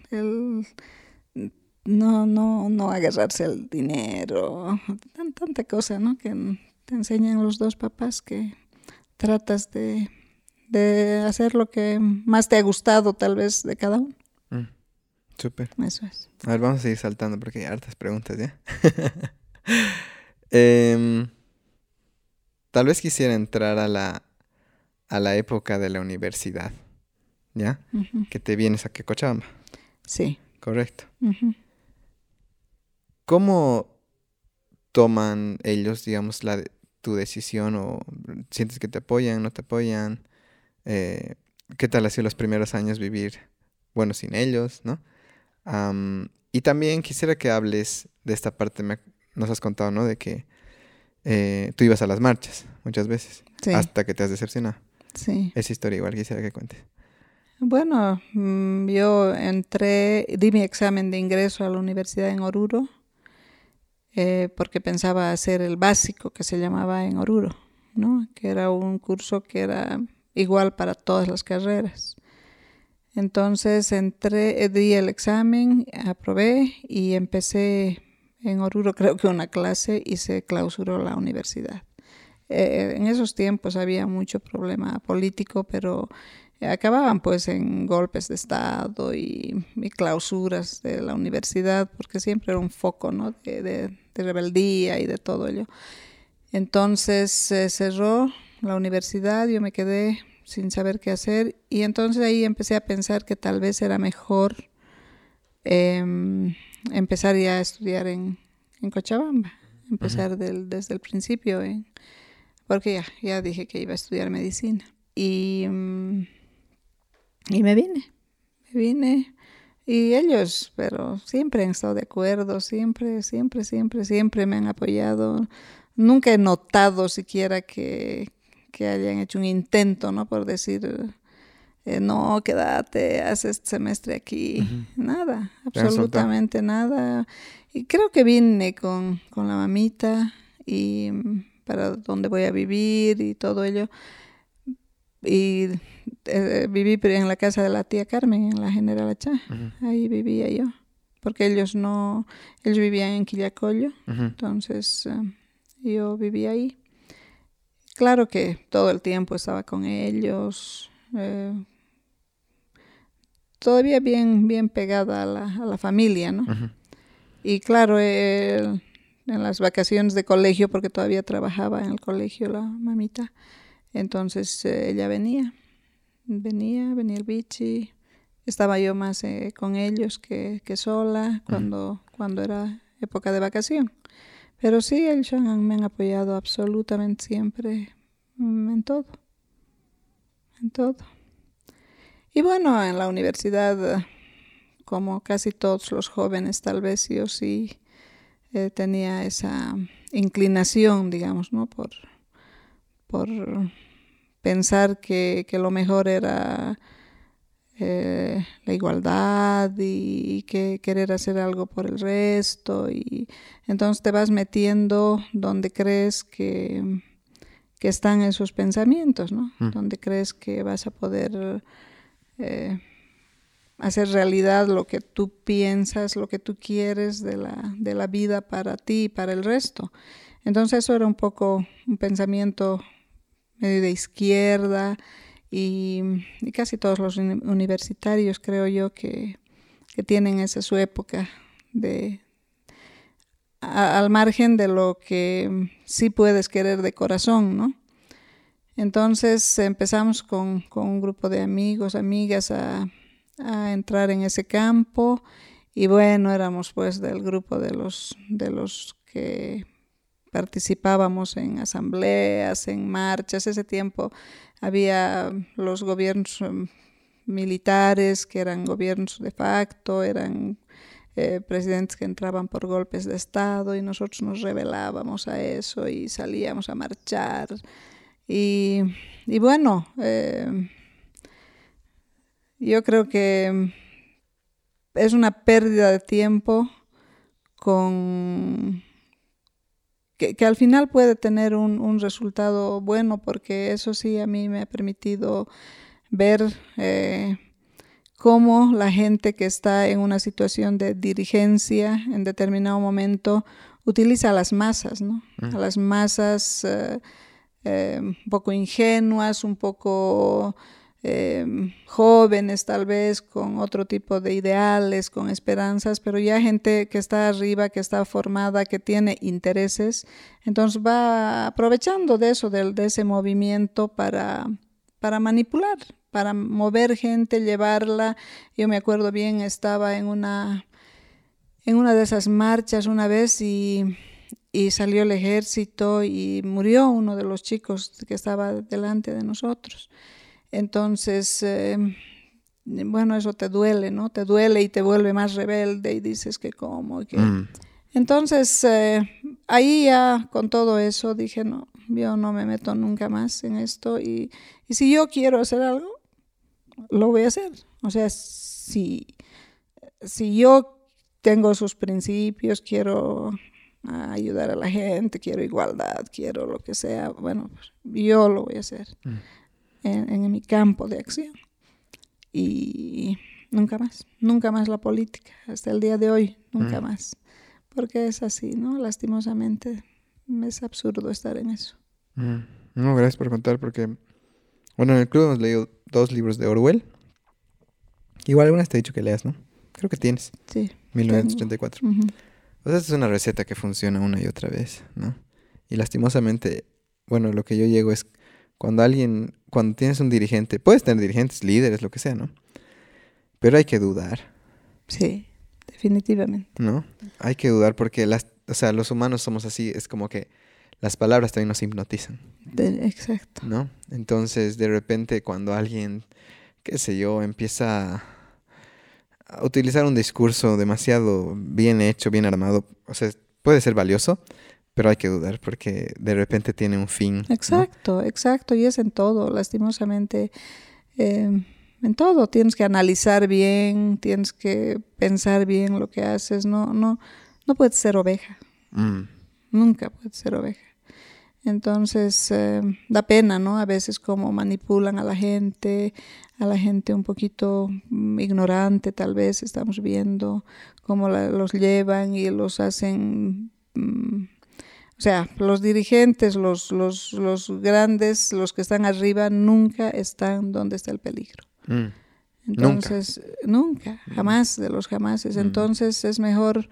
no, no, no agarrarse el dinero, tanta cosa, ¿no? Que te enseñan los dos papás que tratas de de hacer lo que más te ha gustado tal vez de cada uno. Mm, súper. Eso es. A ver, vamos a seguir saltando porque hay hartas preguntas ya. *laughs* Em, tal vez quisiera entrar a la, a la época de la universidad, ¿ya? Que te vienes a Cochabamba. Sí. Correcto. ¿Cómo toman ellos, digamos, la, tu decisión o sientes que te apoyan, no te apoyan? Eh, qué tal ha sido los primeros años vivir, bueno, sin ellos, ¿no? y también quisiera que hables de esta parte, nos has contado, ¿no? De que eh, tú ibas a las marchas muchas veces, hasta que te has decepcionado. Sí. Esa historia igual quisiera que cuentes. Bueno, mm, yo entré, di mi examen de ingreso a la universidad en Oruro, eh, porque pensaba hacer el básico que se llamaba en Oruro, ¿no? que era un curso que era igual para todas las carreras. Entonces entré, di el examen, aprobé y empecé en Oruro *laughs* creo que una clase y se clausuró la universidad. Eh, en esos tiempos había mucho problema político, pero acababan pues en golpes de Estado y, clausuras de la universidad, porque siempre era un foco ¿no? de, rebeldía y de todo ello. Entonces se cerró la universidad, yo me quedé sin saber qué hacer y entonces ahí empecé a pensar que tal vez era mejor em, empezar ya a estudiar en, Cochabamba, empezar desde el principio, porque ya, ya dije que iba a estudiar medicina. Y, mm, y me vine, me vine. Y ellos, pero siempre han estado de acuerdo, siempre, siempre, siempre, siempre me han apoyado. Nunca he notado siquiera que, que hayan hecho un intento, ¿no? Por decir, eh, no, quédate, haz este semestre aquí. Nada, absolutamente nada. Y creo que vine con, con la mamita y mm, para dónde voy a vivir y todo ello. Y eh, viví en la casa de la tía Carmen, en la General Achá. Ahí vivía yo. Porque ellos no, ellos vivían en Quillacollo. Entonces eh, yo vivía ahí. Claro que todo el tiempo estaba con ellos todavía bien, bien pegada a la, a la familia, ¿no? Y claro, en las vacaciones de colegio, porque todavía trabajaba en el colegio la mamita, entonces eh, ella venía, venía, venía el bichi, estaba yo más eh, con ellos que, que sola cuando, cuando era época de vacación. Pero sí, ellos me han apoyado absolutamente siempre mm, en todo, en todo. Y bueno, en la universidad, como casi todos los jóvenes, tal vez yo sí eh, tenía esa inclinación, digamos, ¿no? Por, por pensar que, lo mejor era eh, la igualdad y, que querer hacer algo por el resto. Y entonces te vas metiendo donde crees que, que están esos pensamientos, ¿no? Mm. Donde crees que vas a poder eh, hacer realidad lo que tú piensas, lo que tú quieres de la, de la vida para ti y para el resto. Entonces eso era un poco un pensamiento medio de izquierda y, casi todos los universitarios creo yo que, tienen esa su época de al margen de lo que sí puedes querer de corazón, ¿no? Entonces empezamos con, un grupo de amigos, amigas a, entrar en ese campo y bueno, éramos pues del grupo de los, de los que participábamos en asambleas, en marchas. Ese tiempo había los gobiernos em, militares que eran gobiernos de facto, eran eh, presidentes que entraban por golpes de Estado y nosotros nos rebelábamos a eso y salíamos a marchar y, bueno, eh, yo creo que es una pérdida de tiempo con que, al final puede tener un, resultado bueno porque eso sí a mí me ha permitido ver eh, cómo la gente que está en una situación de dirigencia en determinado momento utiliza a las masas, ¿no? A las masas eh, eh, un poco ingenuas, un poco eh, jóvenes tal vez, con otro tipo de ideales, con esperanzas, pero ya gente que está arriba, que está formada, que tiene intereses, entonces va aprovechando de eso, de, de ese movimiento para, para manipular, para mover gente, llevarla. Yo me acuerdo bien, estaba en una, en una de esas marchas una vez y y salió el ejército y murió uno de los chicos que estaba delante de nosotros. Entonces, eh, bueno, eso te duele, ¿no? Te duele y te vuelve más rebelde y dices que cómo. que... Mm. Entonces, eh, ahí ya con todo eso dije, no, yo no me meto nunca más en esto y, y si yo quiero hacer algo, lo voy a hacer. O sea, si, si yo tengo esos principios, quiero ayudar a la gente, quiero igualdad, quiero lo que sea, bueno, pues, yo lo voy a hacer mm. En, en, mi campo de acción. Y nunca más, nunca más la política, hasta el día de hoy, nunca mm. más. Porque es así, ¿no? Lastimosamente es absurdo estar en eso. Mm. No, gracias por contar, porque, bueno, en el club hemos leído dos libros de Orwell. Igual algunas te he dicho que leas, ¿no? Creo que tienes. Sí. 1984. O sea, es una receta que funciona una y otra vez, ¿no? Y lastimosamente, bueno, lo que yo llego es cuando alguien, cuando tienes un dirigente, puedes tener dirigentes, líderes, lo que sea, ¿no? Pero hay que dudar. Sí, definitivamente. ¿No? Hay que dudar porque las, o sea, los humanos somos así, es como que las palabras también nos hipnotizan. exacto. ¿No? Entonces, de repente, cuando alguien, qué sé yo, empieza a utilizar un discurso demasiado bien hecho, bien armado, o sea, puede ser valioso, pero hay que dudar porque de repente tiene un fin. Exacto, exacto, y es en todo, lastimosamente. Eh, en todo tienes que analizar bien, tienes que pensar bien lo que haces, no, no, no puedes ser oveja. Mm. Nunca puedes ser oveja. Entonces, eh, da pena, ¿no? A veces cómo manipulan a la gente, a la gente un poquito mm, ignorante, tal vez estamos viendo cómo los llevan y los hacen... Mm, o sea, los dirigentes, los, los, los grandes, los que están arriba, nunca están donde está el peligro. Mm. Entonces, nunca. jamás de los jamases. Entonces es mejor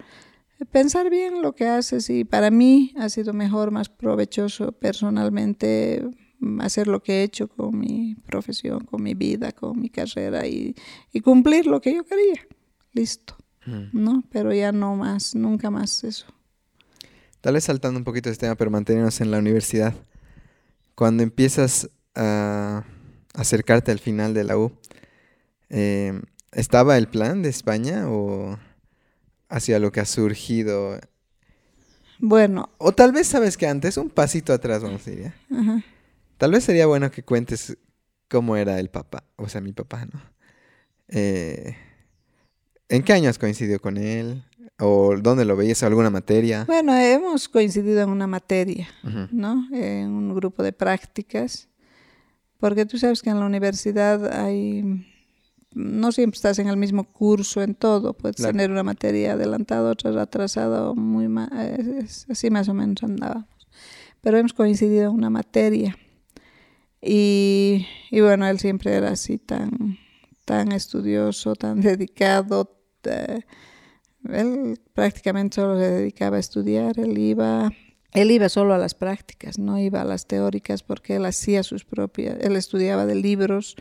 pensar bien lo que haces y para mí ha sido mejor, más provechoso personalmente mm, hacer lo que he hecho con mi profesión, con mi vida, con mi carrera y, cumplir lo que yo quería. Listo. Mm. ¿No? Pero ya no más, nunca más eso. Tal vez saltando un poquito este tema, pero manteniéndonos en la universidad. Cuando empiezas a acercarte al final de la U, eh, ¿estaba el plan de España o...? hacia lo que ha surgido. Bueno. O tal vez sabes que antes, un pasito atrás, vamos a decir. Tal vez sería bueno que cuentes cómo era el papá, o sea, mi papá, ¿no? Eh, ¿En qué año has coincidido con él? ¿O dónde lo veías? ¿Alguna materia? Bueno, hemos coincidido en una materia, ¿no? En un grupo de prácticas. Porque tú sabes que en la universidad hay no siempre estás en el mismo curso en todo, puedes tener una materia adelantada, otra atrasada, muy así más o menos andábamos. Pero hemos coincidido en una materia. Y, y, bueno, él siempre era así tan, tan estudioso, tan *laughs* dedicado. Eh, él prácticamente solo se dedicaba a estudiar, él iba, él iba solo a las prácticas, no iba a las teóricas porque él hacía sus propias, él estudiaba de libros,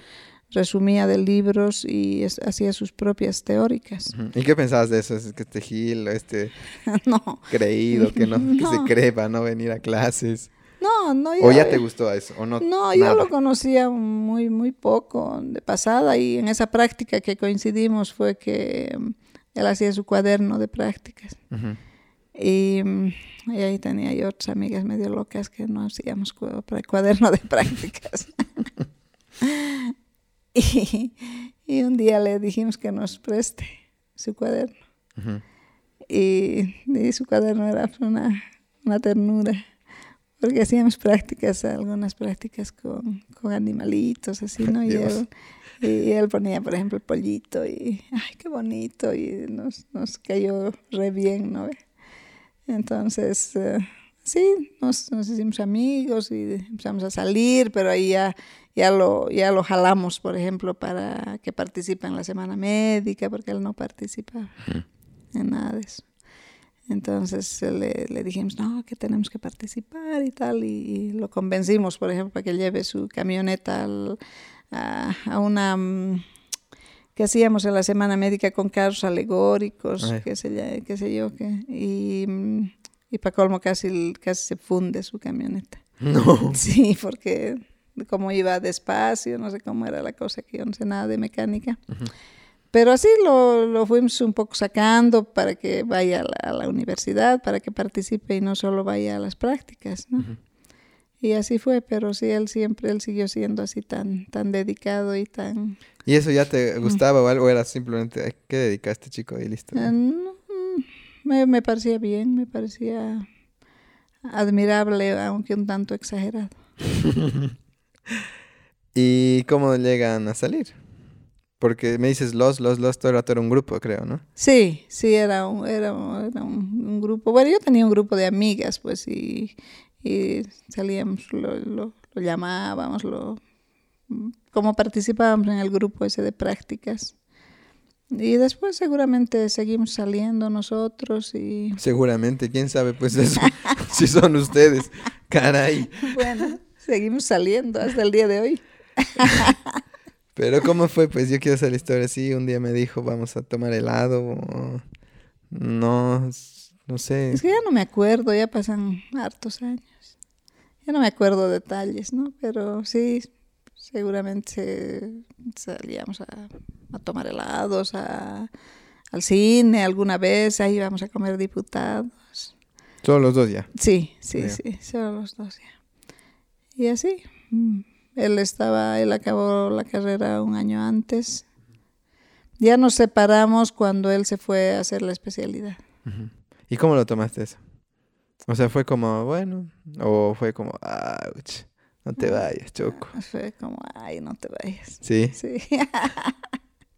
resumía de libros y hacía sus propias teóricas. ¿Y qué pensabas de eso? ¿Es que este Gil, este *laughs* no. creído, que no, que se *laughs* cree para no venir a clases? No, no. ¿O ya te gustó eso? ¿O no, no yo lo conocía muy, muy poco de pasada y en esa práctica que coincidimos fue que él hacía su cuaderno de prácticas. y, mm, y, ahí tenía yo otras amigas medio locas que no hacíamos cuaderno de *laughs* prácticas. *laughs* Y, un día le dijimos que nos preste su cuaderno. y, su cuaderno era una, una, ternura, porque hacíamos prácticas, algunas prácticas con, con animalitos, así, *laughs* ¿no? Y él, *laughs* y él, ponía, por ejemplo, el pollito y, ay, qué bonito, y nos, nos cayó re bien, ¿no? Entonces, uh, sí, nos, nos hicimos amigos y empezamos a salir, pero ahí ya ya lo, ya lo jalamos, por ejemplo, para que participe en la semana médica, porque él no participa en nada de eso. Entonces le, le, dijimos, no, que tenemos que participar y tal, y, lo convencimos, por ejemplo, para que lleve su camioneta a, a, una mm, que hacíamos en la semana médica con carros alegóricos, qué sé, qué sé yo, que, y, mm, y para colmo casi, casi se funde su camioneta. No. *laughs* Sí, porque cómo iba despacio, no sé cómo era la cosa, que yo no sé nada de mecánica. Pero así lo, lo, fuimos un poco sacando para que vaya a la, universidad, para que participe y no solo vaya a las prácticas. ¿no? Y así fue, pero sí, él siempre, él siguió siendo así tan, tan dedicado y tan... ¿Y eso ya te gustaba o algo? ¿O era simplemente, "Ay, ¿qué dedica a este chico y listo? Eh, no, mm, me, me parecía bien, me parecía admirable, aunque un tanto exagerado. *laughs* ¿Y cómo llegan a salir? Porque me dices los, los, los, todo el rato era un grupo, creo, ¿no? Sí, sí, era un, era, un- era un, un grupo. Bueno, yo tenía un grupo de amigas, pues, y, y salíamos, lo, lo, lo llamábamos, lo, como participábamos en el grupo ese de prácticas. Y después seguramente seguimos saliendo nosotros y Seguramente, quién sabe, pues eso, *laughs* si son ustedes. Caray. bueno, seguimos saliendo hasta el día de hoy. *laughs* Pero ¿cómo fue? Pues yo quiero hacer la historia así. Un día me dijo, vamos a tomar helado. o No, no sé. Es que ya no me acuerdo, ya pasan hartos años. Ya no me acuerdo detalles, ¿no? Pero sí, seguramente salíamos a, a tomar helados, a, al cine alguna vez, ahí íbamos a comer diputados. Solo los dos ya. Sí, sí, sí, solo los dos ya. Y así, mm, él estaba, él acabó la carrera un año antes. Ya nos separamos cuando él se fue a hacer la especialidad. ¿Y cómo lo tomaste eso? O sea, fue como, bueno, o fue como, ouch, no te vayas, Choco. Fue como, ay, no te vayas. Sí. Sí.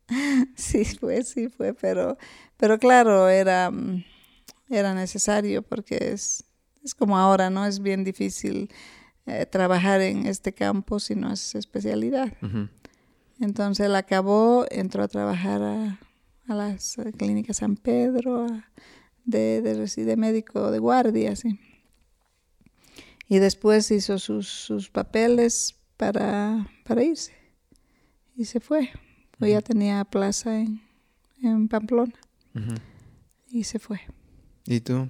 *laughs* sí fue, sí fue, pero, pero claro, era, mm, era necesario porque es, es como ahora, ¿no? Es bien difícil eh, trabajar en este campo si no es especialidad. Ujú. Entonces él acabó, entró a trabajar a, a las eh, clínicas San Pedro, a- de, de, médico de guardia, sí. Y después hizo sus, sus papeles para, para irse. Y se fue. Pues ya tenía plaza en, en Pamplona. Y se fue. ¿Y tú?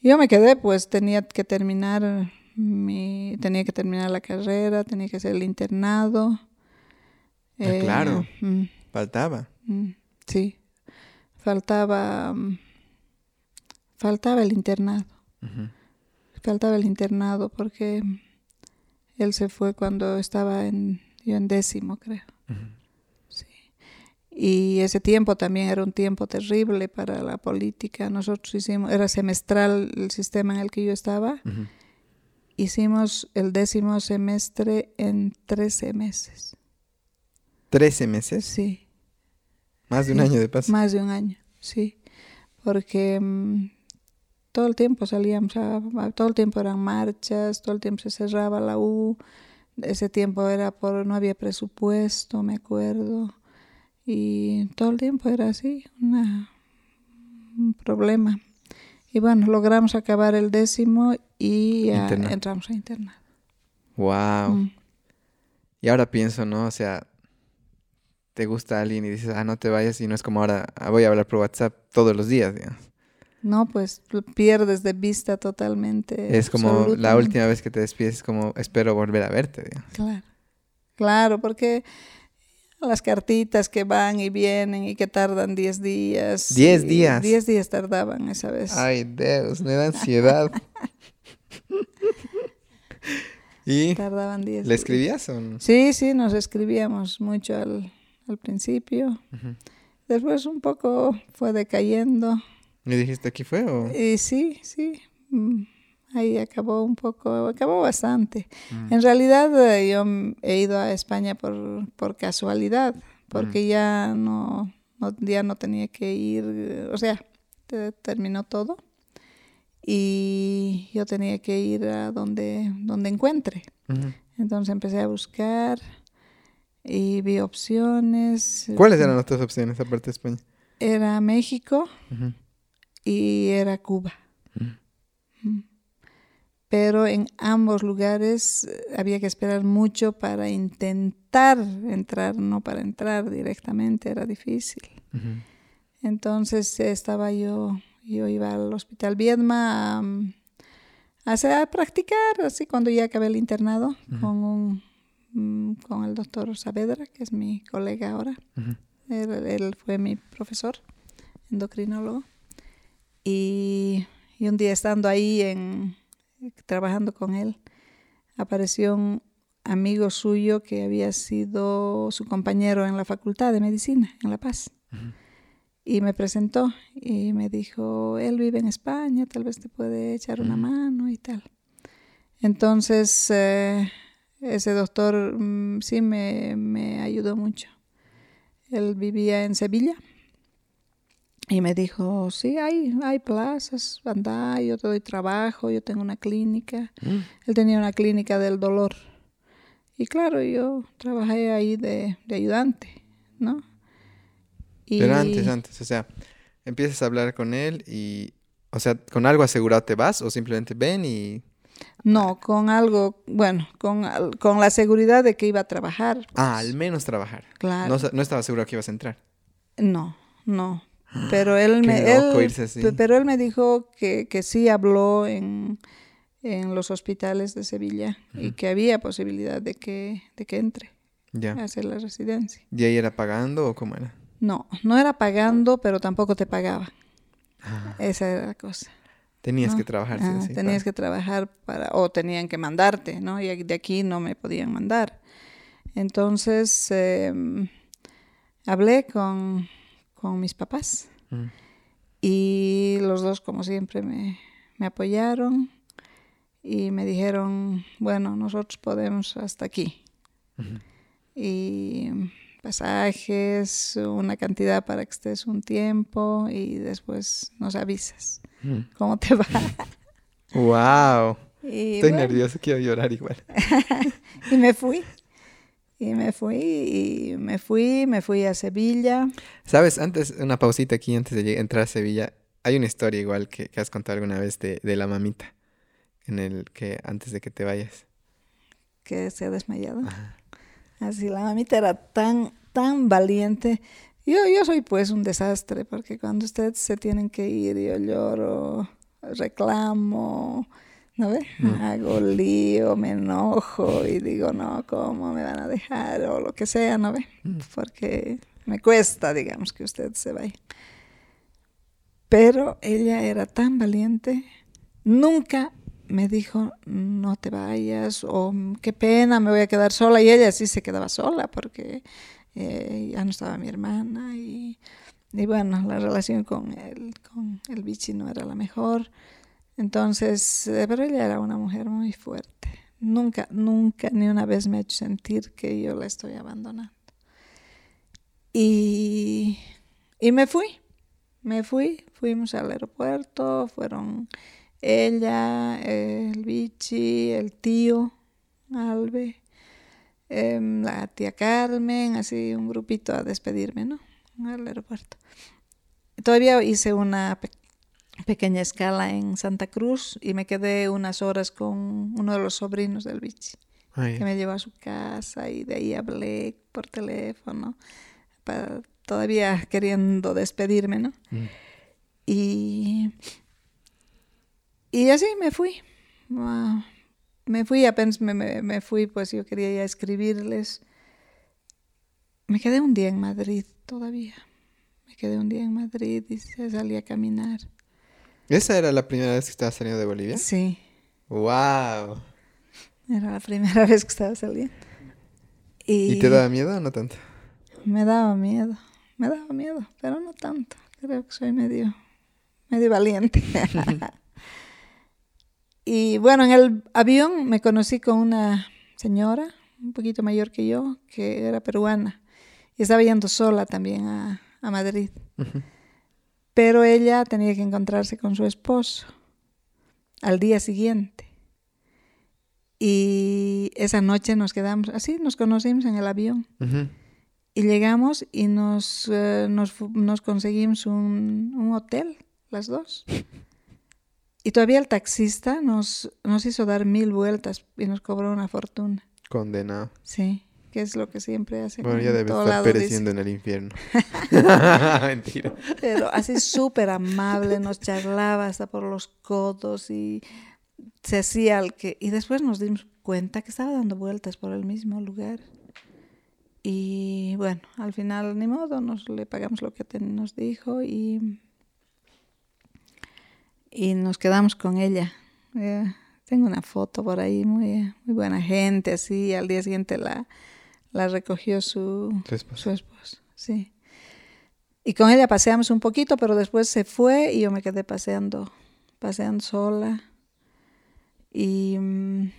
Yo me quedé, pues tenía que terminar mi, tenía que terminar la carrera, tenía que hacer el internado. Ah, claro. mm, Faltaba. Mm, Sí, faltaba, mm, faltaba el internado, faltaba el internado porque él se fue cuando estaba en, yo en décimo, creo. Sí. Y ese tiempo también era un tiempo terrible para la política. Nosotros hicimos, era semestral el sistema en el que yo estaba. Hicimos el décimo semestre en 13 meses. ¿Trece meses? Sí. Más de un Sí. año de paso. Más de un año, sí. Porque mm, todo el tiempo salíamos a, todo el tiempo eran marchas, todo el tiempo se cerraba la U. Ese tiempo era por, no había presupuesto, me acuerdo. Y todo el tiempo era así, una, un problema. Y bueno, logramos acabar el décimo y entramos a internado. Wow. Mm. Y ahora pienso, ¿no? O sea, te gusta alguien y dices, ah, no te vayas y no es como ahora, ah, voy a hablar por WhatsApp todos los días, digamos. No, pues lo pierdes de vista totalmente. Es como la última vez que te despides, es como espero volver a verte, digamos. Claro, claro, porque las cartitas que van y vienen y que tardan 10 días. ¿Diez y días? 10 días tardaban esa vez. Ay, Dios, me da ansiedad. *laughs* ¿Y Tardaban 10 le escribías o no? Sí, sí, nos escribíamos mucho al, al principio. Después un poco fue decayendo. ¿Le dijiste aquí fue o...? Y sí, sí. mm, Ahí acabó un poco, acabó bastante. Mm. En realidad eh, yo mm, he ido a España por, por casualidad, porque ya no, no- ya no tenía que ir, eh, o sea, te- terminó todo y yo tenía que ir a donde, donde encuentre. Entonces empecé a buscar y vi opciones. ¿Cuáles eran las otras opciones aparte de España? Era México Ujú. Y era Cuba. Mm. Mm. Pero en ambos lugares eh, había que esperar mucho para intentar entrar, no para entrar directamente, era difícil. Entonces estaba yo, yo iba al Hospital Viedma a, a hacer- a practicar, así cuando ya acabé el internado, con, un, mm, con el doctor Saavedra, que es mi colega ahora. Él fue mi profesor, endocrinólogo. Y, y un día estando ahí en, trabajando con él, apareció un amigo suyo que había sido su compañero en la facultad de medicina en La Paz. Y me presentó y me dijo, él vive en España, tal vez te puede echar una mano y tal. Entonces, eh, ese doctor mm, sí me, me ayudó mucho. Él vivía en Sevilla y me dijo, sí, hay, hay plazas, anda, yo te doy trabajo, yo tengo una clínica. Mm. Él tenía una clínica del dolor. Y claro, yo trabajé ahí de, de ayudante, ¿no? Y Pero antes, antes, o sea, empiezas a hablar con él y, o sea, ¿con algo asegurado te vas o simplemente ven y... No, con algo, bueno, con, con la seguridad de que iba a trabajar. Ah, al menos trabajar. Claro. No, no estaba seguro que ibas a entrar. No, no. Pero él me, él- irse así. pe- pero él me dijo que, que sí habló en, en los hospitales de Sevilla y que había posibilidad de que, de que entre Ya. a hacer la residencia. ¿Y ahí era pagando o cómo era? No, no era pagando, pero tampoco te pagaba. Ah, Esa era la cosa. tenías ¿no? que trabajar, sí, Ah, sí, tenías para- que trabajar para, o tenían que mandarte, ¿no? Y de aquí no me podían mandar. Entonces, em, hablé con, con mis papás Mm. y los dos, como siempre, me, me apoyaron y me dijeron, bueno, nosotros podemos hasta aquí. Y pasajes, una cantidad para que estés un tiempo y después nos avisas Mm. cómo te va. *laughs* Wow. Y, Estoy bueno, nervioso, quiero llorar igual. *laughs* y me fui. Y me fui, y me fui, me fui a Sevilla. Sabes, antes, una pausita aquí antes de entrar a Sevilla. Hay una historia igual que, que has contado alguna vez de, de la mamita. En el que antes de que te vayas. que se ha desmayado. Ajá. Así, la mamita era tan, tan valiente. Yo, yo soy pues un desastre, porque cuando ustedes se tienen que ir, yo lloro, reclamo, ¿no ve? Hago lío, me enojo y digo, no, ¿cómo me van a dejar? O lo que sea, ¿no ve? Porque me cuesta, digamos, que usted se vaya. Pero ella era tan valiente, nunca me dijo, no te vayas, o qué pena, me voy a quedar sola. Y ella sí se quedaba sola porque eh, ya no estaba mi hermana. Y, y bueno, la relación con el, con el bichi no era la mejor. Entonces, eh, pero ella era una mujer muy fuerte. Nunca, nunca, ni una vez me ha hecho sentir que yo la estoy abandonando. Y, y me fui, me fui, fuimos al aeropuerto, fueron ella, el bichi, el tío, Albe, em, la tía Carmen, así un grupito a despedirme, ¿no? Al aeropuerto. Todavía hice una pe- pequeña escala en Santa Cruz y me quedé unas horas con uno de los sobrinos del bichi Ay, que me llevó a su casa y de ahí hablé por teléfono, para, todavía queriendo despedirme, ¿no? Mm. Y, y así me fui. Ah, me fui, apenas me, me, me fui, pues yo quería ya escribirles. Me quedé un día en Madrid todavía. Me quedé un día en Madrid y se salí a caminar. ¿Esa era la primera vez que estabas saliendo de Bolivia? Sí, Wow. era la primera *laughs* vez que estaba saliendo. ¿Y te daba miedo o no tanto? Me daba miedo, me daba miedo, pero no tanto. Creo que soy medio, medio valiente. *laughs* y bueno, en el avión me conocí con una señora, un poquito mayor que yo, que era peruana. Y estaba yendo sola también a, a Madrid. Ujú. Pero ella tenía que encontrarse con su esposo al día siguiente. Y esa noche nos quedamos, así nos conocimos en el avión. Y llegamos y nos, eh, nos, conseguimos un, un hotel, las dos. Y todavía el taxista nos, nos hizo dar mil vueltas y nos cobró una fortuna. Condenado. Sí, que es lo que siempre hace. Bueno, ya debe estar dice. pereciendo en el infierno. *laughs* Mentira. Pero así súper amable, nos charlaba hasta por los codos y se hacía el que... Y después nos dimos cuenta que estaba dando vueltas por el mismo lugar. Y bueno, al final ni modo, nos le pagamos lo que ten- nos dijo y, y nos quedamos con ella. Eh, tengo una foto por ahí, muy, muy buena gente, así. Al día siguiente la, la recogió su, esposo. su esposo, sí. Y con ella paseamos un poquito, pero después se fue y yo me quedé paseando, paseando sola. Y, mm,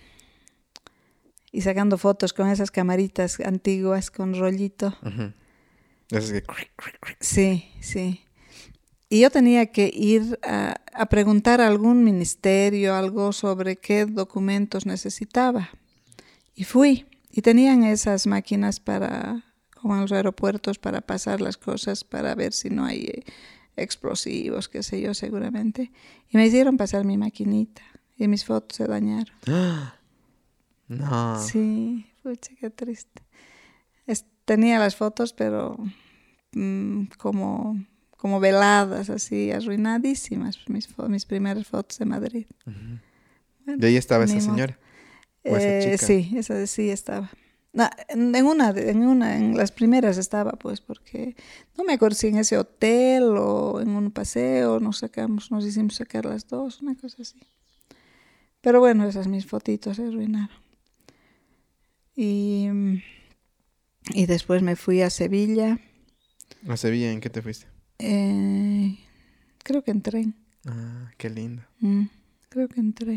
y sacando fotos con esas camaritas antiguas con rollito. Que... Sí, sí. Y yo tenía que ir a, a preguntar a algún ministerio algo sobre qué documentos necesitaba. Y fui. Y tenían esas máquinas para, como en los aeropuertos, para pasar las cosas, para ver si no hay eh, explosivos, qué sé yo, seguramente. Y me hicieron pasar mi maquinita. Y mis fotos se dañaron. *gasps* No. Sí, pucha, qué triste. Es- tenía las fotos, pero mm, como, como veladas, así, arruinadísimas, mis, mis primeras fotos de Madrid. Bueno, Y ahí estaba esa señora. ¿O esa Eh, sí, esa de- sí estaba. No, en en una, en una, en las primeras estaba, pues, porque no me acuerdo si en ese hotel o en un paseo nos sacamos, nos hicimos sacar las dos, una cosa así. Pero bueno, esas mis fotitos se arruinaron. Y, mm, y después me fui a Sevilla, A Sevilla, ¿en qué te fuiste? eh, creo que en tren. Ah, qué lindo. Mm, creo que entré.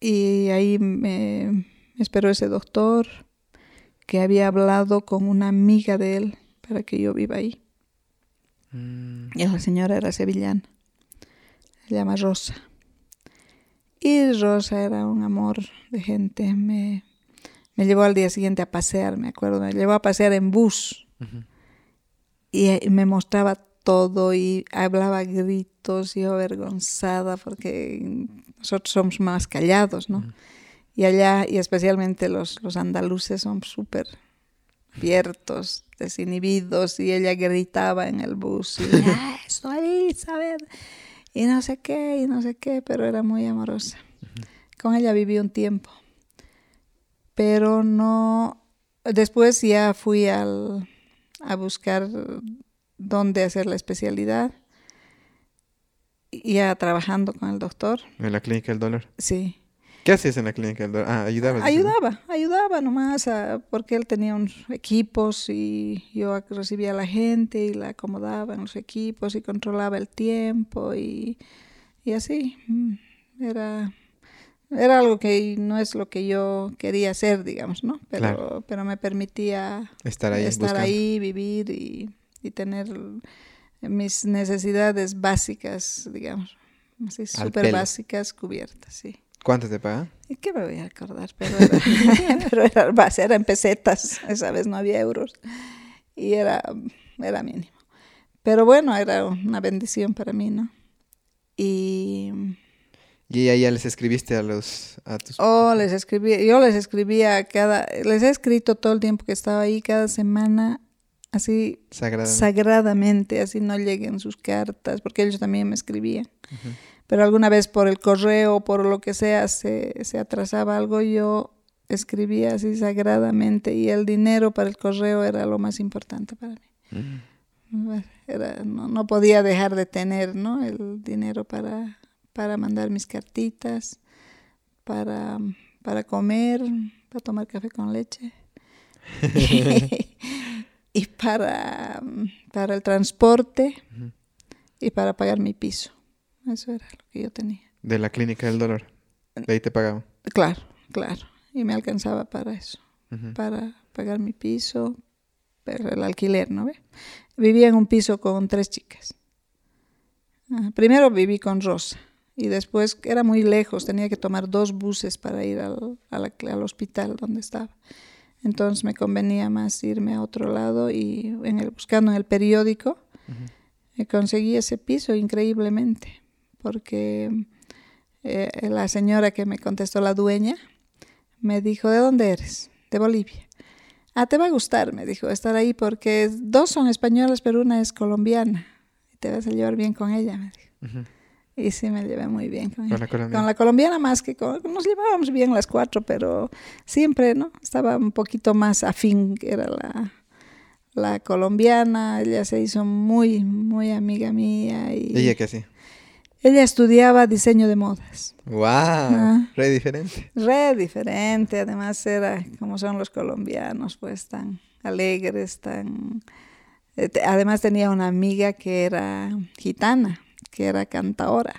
Y ahí me, esperó ese doctor que había hablado con una amiga de él para que yo viva ahí. Mm, Y la señora era sevillana. Se llama Rosa. Y Rosa era un amor de gente. Me, me llevó al día siguiente a pasear, me acuerdo. Me llevó a pasear en bus. Y eh, me mostraba todo y hablaba gritos y yo avergonzada porque nosotros somos más callados, ¿no? Y allá, y especialmente los, los andaluces son súper abiertos, desinhibidos y ella gritaba en el bus y "Ah, *laughs* Elizabeth y no sé qué y no sé qué, pero era muy amorosa. Con ella viví un tiempo, pero no, después ya fui al, a buscar dónde hacer la especialidad, ya trabajando con el doctor, En la clínica del dolor. sí. ¿Qué hacías en la clínica del dolor? Ah, ayudabas. dices, ¿no? Ayudaba, ayudaba nomás, a- porque él tenía unos equipos y yo recibía a la gente y la acomodaba en los equipos y controlaba el tiempo y, y así. mm, Era, era algo que no es lo que yo quería hacer, digamos, ¿no? Pero, Claro. pero me permitía Estar ahí. estar buscando. ahí, vivir y, y tener mis necesidades básicas, digamos, así súper básicas cubiertas, sí. ¿Cuánto te pagan? ¿Y qué me voy a acordar? Pero era, *laughs* pero era, base, era en pesetas, esa vez no había euros. Y era, era mínimo. Pero bueno, era una bendición para mí, ¿no? Y Y ahí ya les escribiste a los a tus oh, les escribí, yo les escribía cada, les he escrito todo el tiempo que estaba ahí, cada semana, así sagradamente, así no lleguen sus cartas, porque ellos también me escribían. Pero alguna vez por el correo o por lo que sea se, se atrasaba algo, yo escribía así sagradamente y el dinero para el correo era lo más importante para mí. Mm. Era, no, no podía dejar de tener ¿no? el dinero para, para mandar mis cartitas, para, para comer, para tomar café con leche. *laughs* *laughs* y para, para el transporte y para pagar mi piso. Eso era lo que yo tenía. De la clínica del dolor. De ahí te pagaban. Claro, claro. Y me alcanzaba para eso, para pagar mi piso, pero el alquiler, ¿no ve? Vivía en un piso con tres chicas. Ah, Primero viví con Rosa y después era muy lejos, tenía que tomar dos buses para ir al, al hospital donde estaba. Entonces me convenía más irme a otro lado y en el, buscando en el periódico conseguí ese piso increíblemente porque eh, la señora que me contestó, la dueña, me dijo, ¿de dónde eres? De Bolivia. Ah, te va a gustar, me dijo, estar ahí porque dos son españolas, pero una es colombiana. Y te vas a llevar bien con ella, me dijo. Y sí, me llevé muy bien con, Con la colombiana. Con la colombiana más que con... Nos llevábamos bien las cuatro, pero siempre, ¿no? Estaba un poquito más afín, que era la, la colombiana. Ella se hizo muy, muy amiga mía. Y ¿Y ella qué hacía? Ella estudiaba diseño de modas. ¡Wow! Ah. Re diferente. Re diferente, además era como son los colombianos, pues tan alegres, tan... eh, Además tenía una amiga que era gitana, que era cantadora.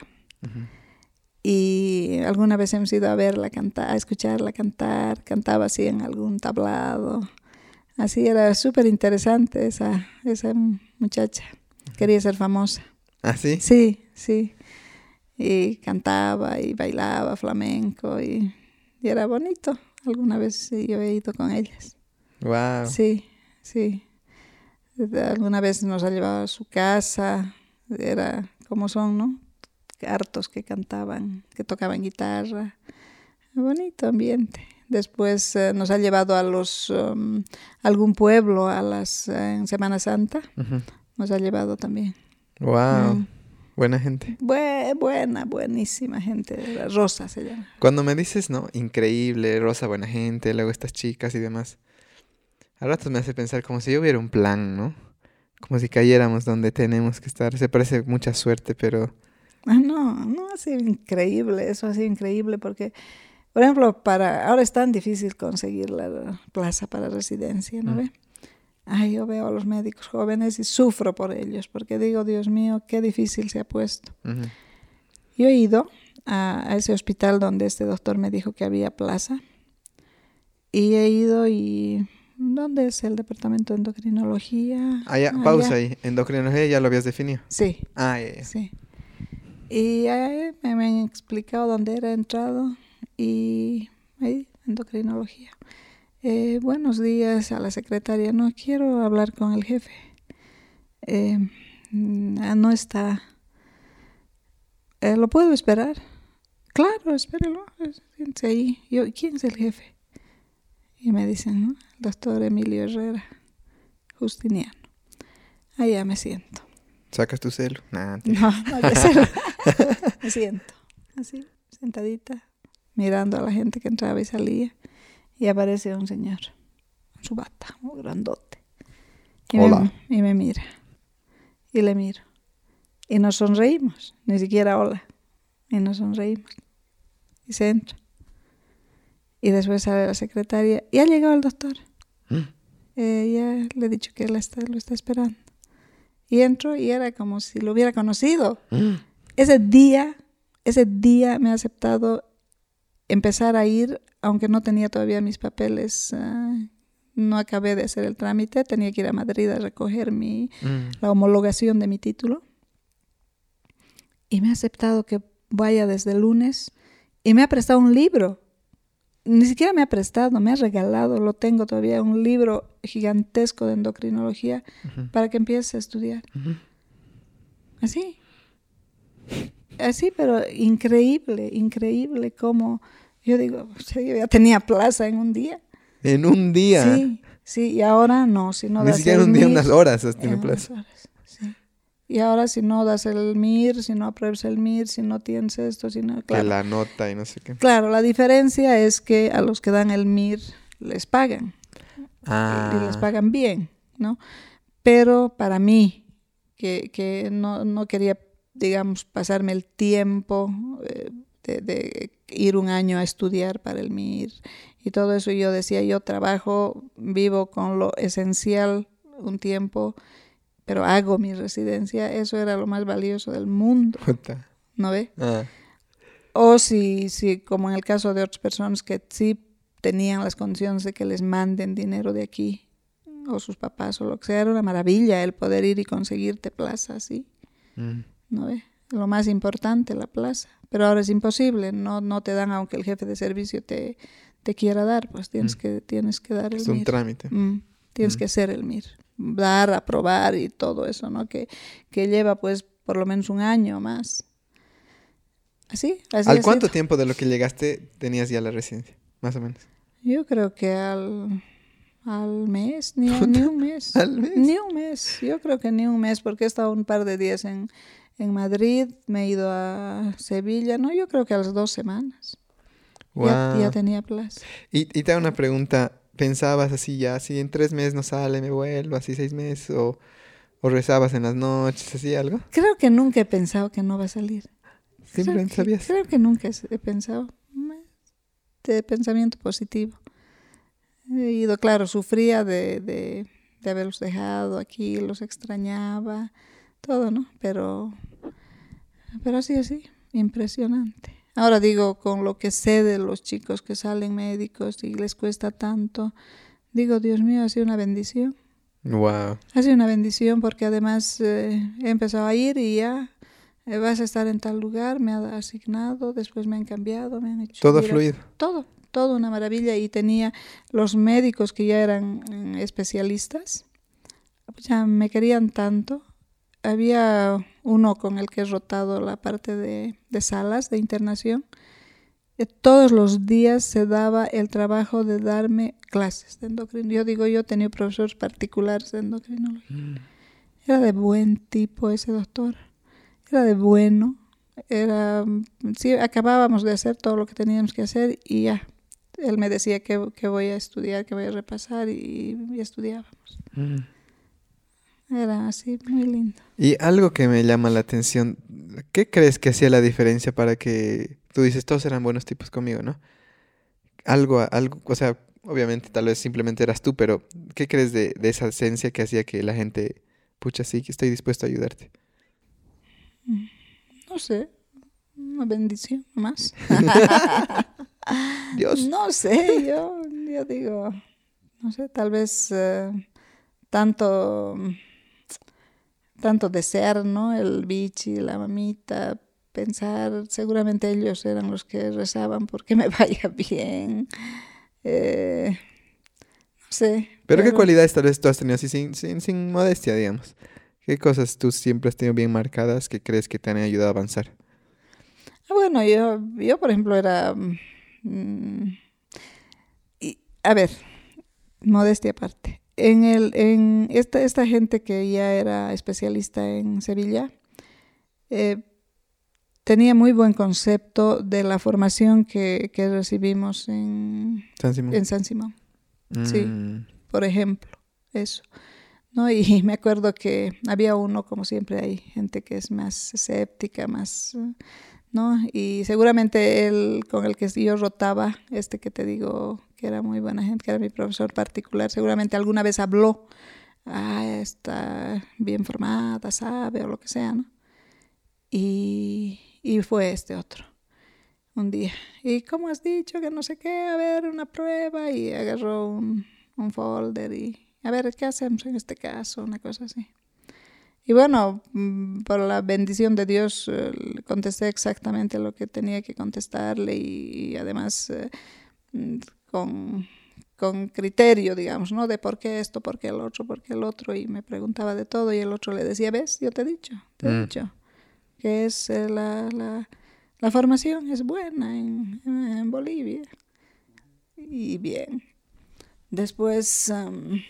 Y alguna vez hemos ido a verla cantar, a escucharla cantar, cantaba así en algún tablado. Así era súper interesante esa, esa muchacha. Quería ser famosa. ¿Ah, sí? Sí, sí. Y cantaba y bailaba flamenco y, y era bonito. Alguna vez yo he ido con ellas. ¡Wow! Sí, sí. Alguna vez nos ha llevado a su casa. Era como son, ¿no? Hartos que cantaban, que tocaban guitarra. Bonito ambiente. Después eh, nos ha llevado a los um, algún pueblo a las eh, en Semana Santa. Nos ha llevado también. ¡Wow! Mm. Buena gente. Bue- buena, buenísima gente. Rosa se llama. Cuando me dices, no, increíble, Rosa, buena gente, luego estas chicas y demás, a ratos me hace pensar como si hubiera un plan, ¿no? Como si cayéramos donde tenemos que estar. Se parece mucha suerte, pero... Ah, No, no ha sido increíble, eso ha sido increíble porque, por ejemplo, para ahora es tan difícil conseguir la plaza para residencia, ¿no Mm. ve? Ay, yo veo a los médicos jóvenes y sufro por ellos porque digo, Dios mío, qué difícil se ha puesto. ujú. Yo he ido a, a ese hospital donde este doctor me dijo que había plaza y he ido y... ¿Dónde es el departamento de endocrinología? Ah, ya, Ah, pausa ahí. Endocrinología ya lo habías definido. Sí, Ah, ya, ya. Sí. Y ahí me, me han explicado dónde era entrado y ahí, endocrinología. Eh, buenos días a la secretaria. No quiero hablar con el jefe. Eh, mm, ah, no está. Eh, ¿Lo puedo esperar? Claro, espérelo. ahí. Yo, ¿quién es el jefe? Y me dicen, doctor Emilio Herrera, Justiniano. Allá me siento. ¿Sacas tu? Nah, te- No, no hay que hacerlo. Me siento, así, sentadita, mirando a la gente que entraba y salía. Y aparece un señor, con su bata, muy grandote. Y Hola. Me, y me mira. Y le miro. Y nos sonreímos, ni siquiera hola. Y nos sonreímos. Y se entra. Y después sale la secretaria. Y ha llegado el doctor. Mm. Eh, ya le he dicho que él está, lo está esperando. Y entro y era como si lo hubiera conocido. Mm. Ese día, ese día me ha aceptado empezar a ir, aunque no tenía todavía mis papeles, ah, no acabé de hacer el trámite, tenía que ir a Madrid a recoger mi, Mm. la homologación de mi título. Y me ha aceptado que vaya desde el lunes y me ha prestado un libro. Ni siquiera me ha prestado, me ha regalado, lo tengo todavía, un libro gigantesco de endocrinología para que empiece a estudiar. Así. Así, pero increíble, increíble como yo digo, yo ya tenía plaza en un día. En un día. Sí, sí, y ahora no, si no Ni siquiera en un día, unas horas unas plaza. horas. Y ahora si no das el MIR, si no apruebas el MIR, si no tienes esto, si no, Que claro. la nota y no sé qué. Claro, la diferencia es que a los que dan el MIR les pagan Ah. y les pagan bien, ¿no? Pero para mí, que, que no, no quería, digamos, pasarme el tiempo eh, de, de ir un año a estudiar para el MIR y todo eso, yo decía, yo trabajo, vivo con lo esencial un tiempo, pero hago mi residencia, eso era lo más valioso del mundo. ¿no ve? Ah. O si, si, como en el caso de otras personas que sí tenían las condiciones de que les manden dinero de aquí, o sus papás, o lo que sea, era una maravilla el poder ir y conseguirte plaza así, Mm. ¿no ve? Lo más importante, la plaza. Pero ahora es imposible, no, no te dan aunque el jefe de servicio te, te quiera dar, pues tienes, Mm. que, tienes que dar el Es un MIR. trámite. Mm, tienes que hacer el MIR, dar, aprobar y todo eso, ¿no? Que, que lleva pues por lo menos un año más. Así, así ¿Al cuánto sido. tiempo de lo que llegaste tenías ya la residencia? Más o menos. Yo creo que al, al mes, ni, *laughs* ni un mes. *laughs* ¿Al mes? Ni un mes, yo creo que ni un mes, porque he estado un par de días en, en Madrid, me he ido a Sevilla, no, yo creo que a las dos semanas. Ya, Guau. ya tenía plaza. Y, y te hago una pregunta. ¿Pensabas así ya, si en tres meses no sale, me vuelvo, así seis meses? ¿O, o rezabas en las noches, así algo? Creo que nunca he pensado que no va a salir. Que, sabías. Creo que nunca he pensado de pensamiento positivo. He ido, claro, sufría de, de, de haberlos dejado aquí, los extrañaba, todo, ¿no? Pero, pero así, así, impresionante. Ahora digo, con lo que sé de los chicos que salen médicos y les cuesta tanto, digo, Dios mío, ha sido una bendición. Wow. Ha sido una bendición porque además eh, he empezado a ir y ya eh, vas a estar en tal lugar, me ha asignado, después me han cambiado, me han hecho... Todo fluido. Todo, todo una maravilla y tenía los médicos que ya eran mm, especialistas, pues ya me querían tanto. Había uno con el que he rotado la parte de, de salas de internación. Eh, Todos los días se daba el trabajo de darme clases de endocrinología. Yo digo, yo tenido profesores particulares de endocrinología. Era de buen tipo ese doctor. Era de bueno. Era, mm, sí, acabábamos de hacer todo lo que teníamos que hacer y ya. Él me decía que, que voy a estudiar, que voy a repasar y, y estudiábamos. Mm. Era así, muy lindo. Y algo que me llama la atención, ¿qué crees que hacía la diferencia para que tú dices todos eran buenos tipos conmigo, ¿no? Algo, algo, o sea, obviamente tal vez simplemente eras tú, pero ¿qué crees de, de esa esencia que hacía que la gente, pucha, sí, que estoy dispuesto a ayudarte? No sé, una bendición más. *laughs* Dios. No sé, yo, yo digo, no sé, tal vez eh, tanto, tanto desear, ¿no? El bichi, la mamita, pensar, seguramente ellos eran los que rezaban porque me *laughs* vaya bien. Eh, no sé. Pero ¿qué cualidades tal vez tú has tenido así sin, sin, sin modestia, digamos? ¿Qué cosas tú siempre has tenido bien marcadas que crees que te han ayudado a avanzar? Ah, Bueno, yo, yo por ejemplo era... mm, y, a ver, modestia aparte. En, el, en esta, esta gente que ya era especialista en Sevilla, eh, tenía muy buen concepto de la formación que, que recibimos en, San Simón. en San Simón, sí. Mm, por ejemplo, eso. ¿no? Y *laughs* me acuerdo que había uno, como siempre hay gente que es más escéptica, más, ¿no? Y seguramente él con el que yo rotaba, este que te digo que era muy buena gente, que era mi profesor particular, seguramente alguna vez habló, ah, está bien formada, sabe, o lo que sea, ¿no? Y, y fue este otro un día. ¿Y cómo has dicho que no sé qué? A ver, una prueba. Y agarró un, un folder y a ver, ¿qué hacemos en este caso? Una cosa así. Y bueno, mm, por la bendición de Dios, eh, contesté exactamente lo que tenía que contestarle y, y además eh, con, con criterio, digamos, ¿no? De por qué esto, por qué el otro, por qué el otro. Y me preguntaba de todo y el otro le decía, ves, yo te he dicho, te he Mm. dicho, que es eh, la, la, la formación es buena en, en- Bolivia. Y bien. Después, am,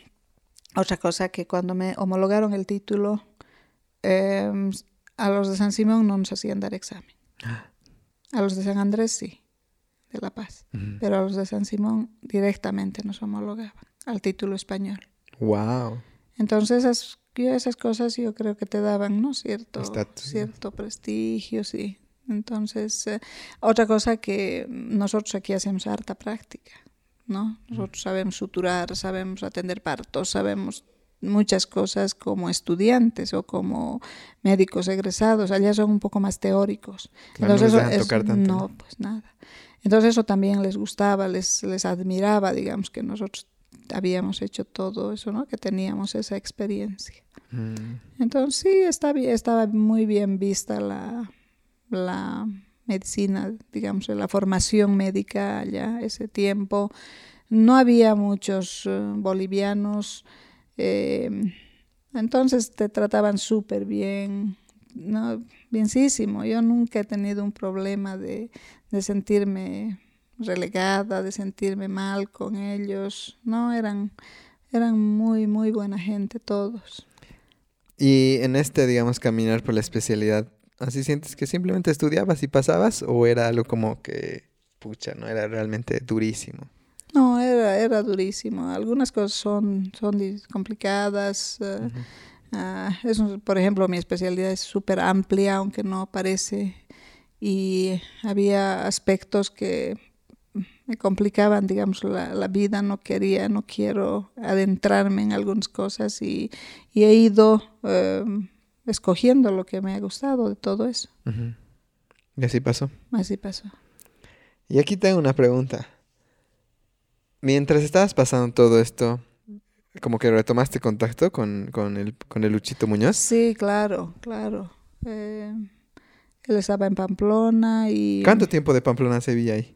otra cosa que cuando me homologaron el título, em, a los de San Simón no nos hacían dar examen. A los de San Andrés sí, de La Paz. Pero a los de San Simón directamente nos homologaban al título español. Wow. Entonces esas, esas cosas yo creo que te daban, ¿no? Cierto, cierto prestigio, sí. Entonces, eh, otra cosa que nosotros aquí hacemos harta práctica, ¿no? Nosotros sabemos suturar, sabemos atender partos, sabemos muchas cosas como estudiantes o como médicos egresados. Allá son un poco más teóricos. Claro, no les dejan tocar tanto, ¿no? pues nada. Entonces eso también les gustaba, les, les admiraba, digamos, que nosotros habíamos hecho todo eso, ¿no? Que teníamos esa experiencia. Mm. Entonces sí, está estaba muy bien vista la, la medicina, digamos, la formación médica allá, ese tiempo. No había muchos eh, bolivianos, eh, entonces te trataban súper bien, ¿no? Bienísimo. Yo nunca he tenido un problema de, de sentirme relegada, de sentirme mal con ellos. No, eran, eran muy, muy buena gente todos. Y en este, digamos, caminar por la especialidad, ¿así sientes que simplemente estudiabas y pasabas o era algo como que, pucha, no era realmente durísimo? No, era, era durísimo. Algunas cosas son, son complicadas. eh, Ujú. ah, eso, por ejemplo, mi especialidad es súper amplia, aunque no parece y había aspectos que me complicaban, digamos, la, la, vida, no quería, no quiero adentrarme en algunas cosas y, y he ido eh, escogiendo lo que me ha gustado de todo eso. Y así pasó. Así pasó. Y aquí tengo una pregunta. Mientras estabas pasando todo esto, como que retomaste contacto con, con, el, con el Luchito Muñoz. Sí, claro, claro. Eh, él estaba en Pamplona y... ¿Cuánto tiempo de Pamplona a Sevilla ahí?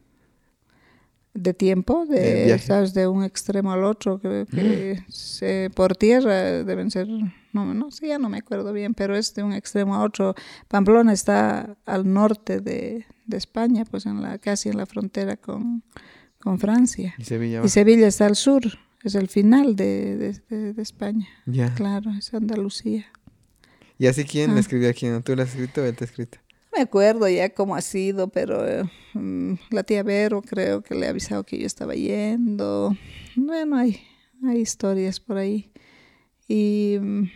De tiempo, de, ¿sabes? de un extremo al otro, creo que mm. se, por tierra deben ser, no, no sé, ya no me acuerdo bien, pero es de un extremo a otro. Pamplona está al norte de, de España, pues en la, casi en la frontera con, con Francia. Y Sevilla. Y Sevilla está al sur, es el final de, de, de España. Ya. Claro, es Andalucía. ¿Y así quién le ah. escribió a quién? ¿Tú le has escrito o él te ha escrito? No me acuerdo ya cómo ha sido, pero eh, mm, la tía Vero creo que le ha avisado que yo estaba yendo. Bueno, hay, hay historias por ahí. Y, mm,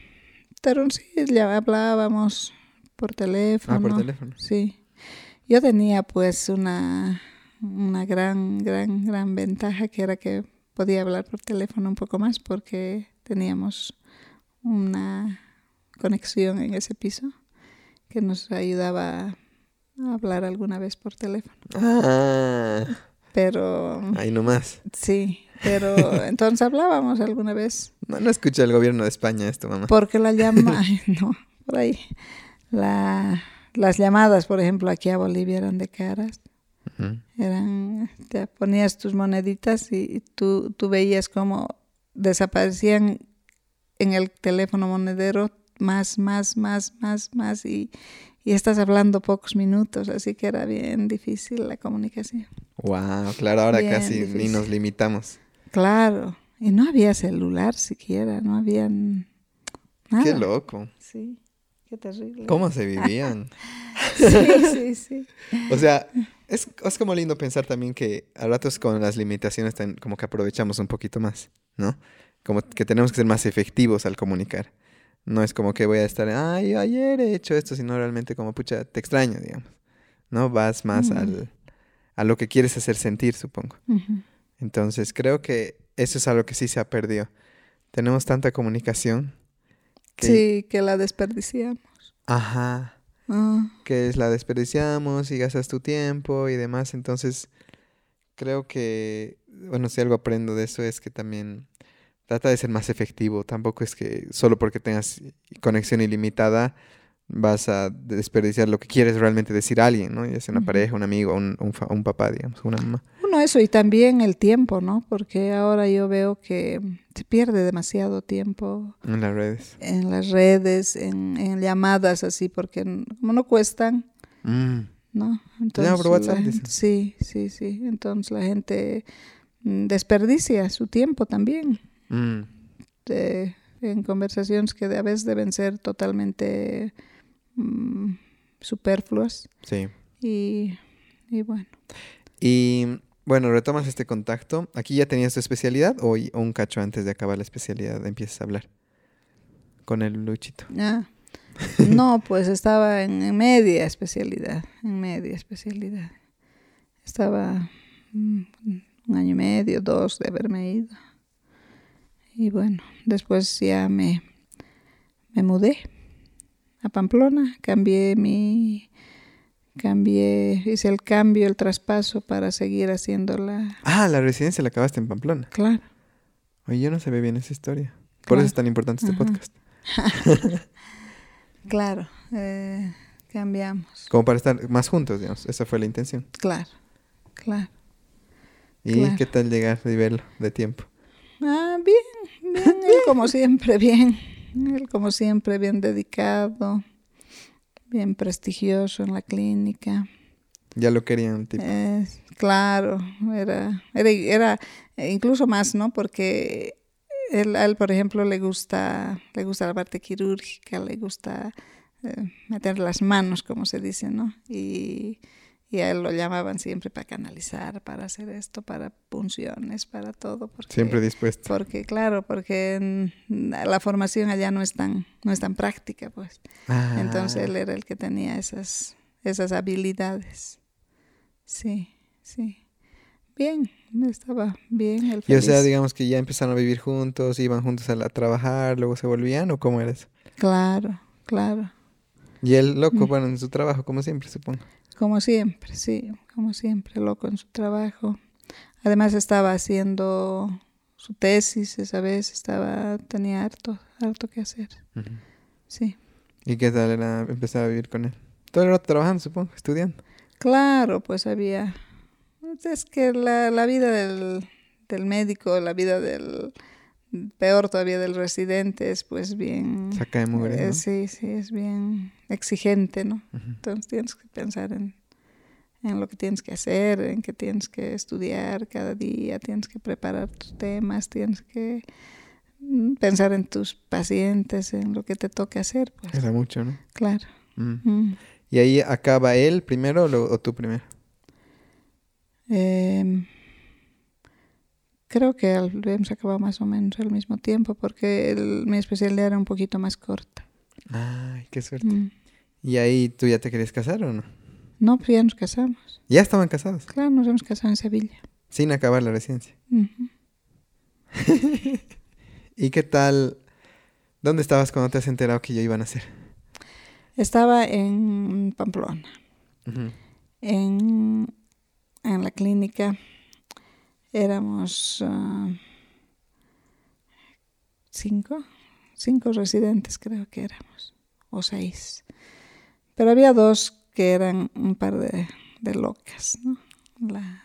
pero sí, ya hablábamos por teléfono. Ah, por teléfono. Sí. Yo tenía pues una, una gran, gran, gran ventaja que era que podía hablar por teléfono un poco más porque teníamos una conexión en ese piso que nos ayudaba a hablar alguna vez por teléfono. Ah. Pero... Ahí nomás. Sí, pero *laughs* entonces hablábamos alguna vez. No, no escucha el gobierno de España esto, mamá. Porque la llama... *laughs* no, por ahí. La las llamadas, por ejemplo, aquí a Bolivia eran de caras. Eran, te ponías tus moneditas y tú, tú veías cómo desaparecían en el teléfono monedero más, más, más, más, más y, y estás hablando pocos minutos, así que era bien difícil la comunicación. Wow, claro, ahora casi ni nos limitamos. Claro, y no había celular siquiera, no había nada. Qué loco. Sí. Qué terrible. ¿Cómo se vivían? *laughs* sí, sí, sí. *laughs* O sea, es, es, como lindo pensar también que a ratos con las limitaciones como que aprovechamos un poquito más, ¿no? Como que tenemos que ser más efectivos al comunicar. No es como que voy a estar, ay, ayer he hecho esto, sino realmente como, pucha, te extraño, digamos. ¿No? Vas más al, a lo que quieres hacer sentir, supongo. Entonces, creo que eso es algo que sí se ha perdido. Tenemos tanta comunicación sí, que la desperdiciamos. Ajá. Ah. Que es la desperdiciamos y gastas tu tiempo y demás. Entonces, creo que, bueno, si algo aprendo de eso es que también trata de ser más efectivo. Tampoco es que solo porque tengas conexión ilimitada vas a desperdiciar lo que quieres realmente decir a alguien, ¿no? Ya sea una pareja, un amigo, un, un, papá, digamos, una mamá. Eso y también el tiempo, ¿no? Porque ahora yo veo que se pierde demasiado tiempo. En las redes. En las redes, en, llamadas así, porque como no cuestan, mm. ¿no? Entonces, WhatsApp, sí, sí, sí. Entonces la gente mm, desperdicia su tiempo también. Mm. en conversaciones que a veces deben ser totalmente Mm, superfluas. Sí. Y, y, bueno. Y bueno, retomas este contacto. ¿Aquí ya tenías tu especialidad o, un cacho antes de acabar la especialidad empiezas a hablar con el Luchito? Ah, no, pues estaba en, media especialidad, en media especialidad. Estaba mm, un año y medio, dos de haberme ido. Y bueno, después ya me, me mudé a Pamplona, cambié mi cambié, hice el cambio, el traspaso para seguir haciendo la Ah, la residencia la acabaste en Pamplona. Claro. Oye, yo no sabía bien esa historia. Por eso es tan importante este podcast. *laughs* claro, eh, cambiamos. Como para estar más juntos, digamos. Esa fue la intención. Claro, claro. ¿Y qué tal llegar y verlo de tiempo? Ah, bien, bien, como siempre, bien. Él, como siempre, bien dedicado, bien prestigioso en la clínica. Ya lo querían, tipo. claro, era, era, era, incluso más, ¿no? Porque él, a él, por ejemplo, le gusta, le gusta la parte quirúrgica, le gusta eh, meter las manos, como se dice, ¿no? Y y a él lo llamaban siempre para canalizar, para hacer esto, para punciones, para todo. Porque, siempre dispuesto. Porque, claro, porque la formación allá no es tan, no es tan práctica, pues. Ah. Entonces él era el que tenía esas, esas habilidades. Sí, sí. Bien, estaba bien. El Y o sea, feliz. digamos que ya empezaron a vivir juntos, iban juntos a, la- a trabajar, luego se volvían, ¿o cómo era eso? Claro, claro. Y él, loco, Mm. bueno, en su trabajo, como siempre, supongo. Como siempre, sí, como siempre, loco en su trabajo. Además estaba haciendo su tesis esa vez, estaba, tenía harto, harto que hacer. Sí. ¿Y qué tal era empezar a vivir con él? Todo el rato trabajando, supongo, estudiando. Claro, pues había. Es que la, la vida del, del médico, la vida del. Peor todavía del residente es pues bien. Saca de mugre, eh, ¿no? sí, sí, es bien exigente, ¿no? Entonces tienes que pensar en, en lo que tienes que hacer, en que tienes que estudiar cada día, tienes que preparar tus temas, tienes que mm, pensar en tus pacientes, en lo que te toque hacer, pues Era mucho, ¿no? claro. Mm. Mm. ¿Y ahí acaba él primero o, lo- o tú primero? Em, creo que hemos acabado más o menos al mismo tiempo porque el- mi especialidad era un poquito más corta. Ay, qué suerte. Mm. ¿Y ahí tú ya te querías casar o no? No, pero ya nos casamos. Ya estaban casados, Claro, nos hemos casado en Sevilla. sin acabar la residencia. *laughs* ¿Y qué tal? ¿Dónde estabas cuando te has enterado que ya iban a hacer? Estaba en Pamplona. En, en la clínica éramos ah, cinco, cinco residentes creo que éramos, o seis. Pero había dos que eran un par de, de locas, ¿no? La-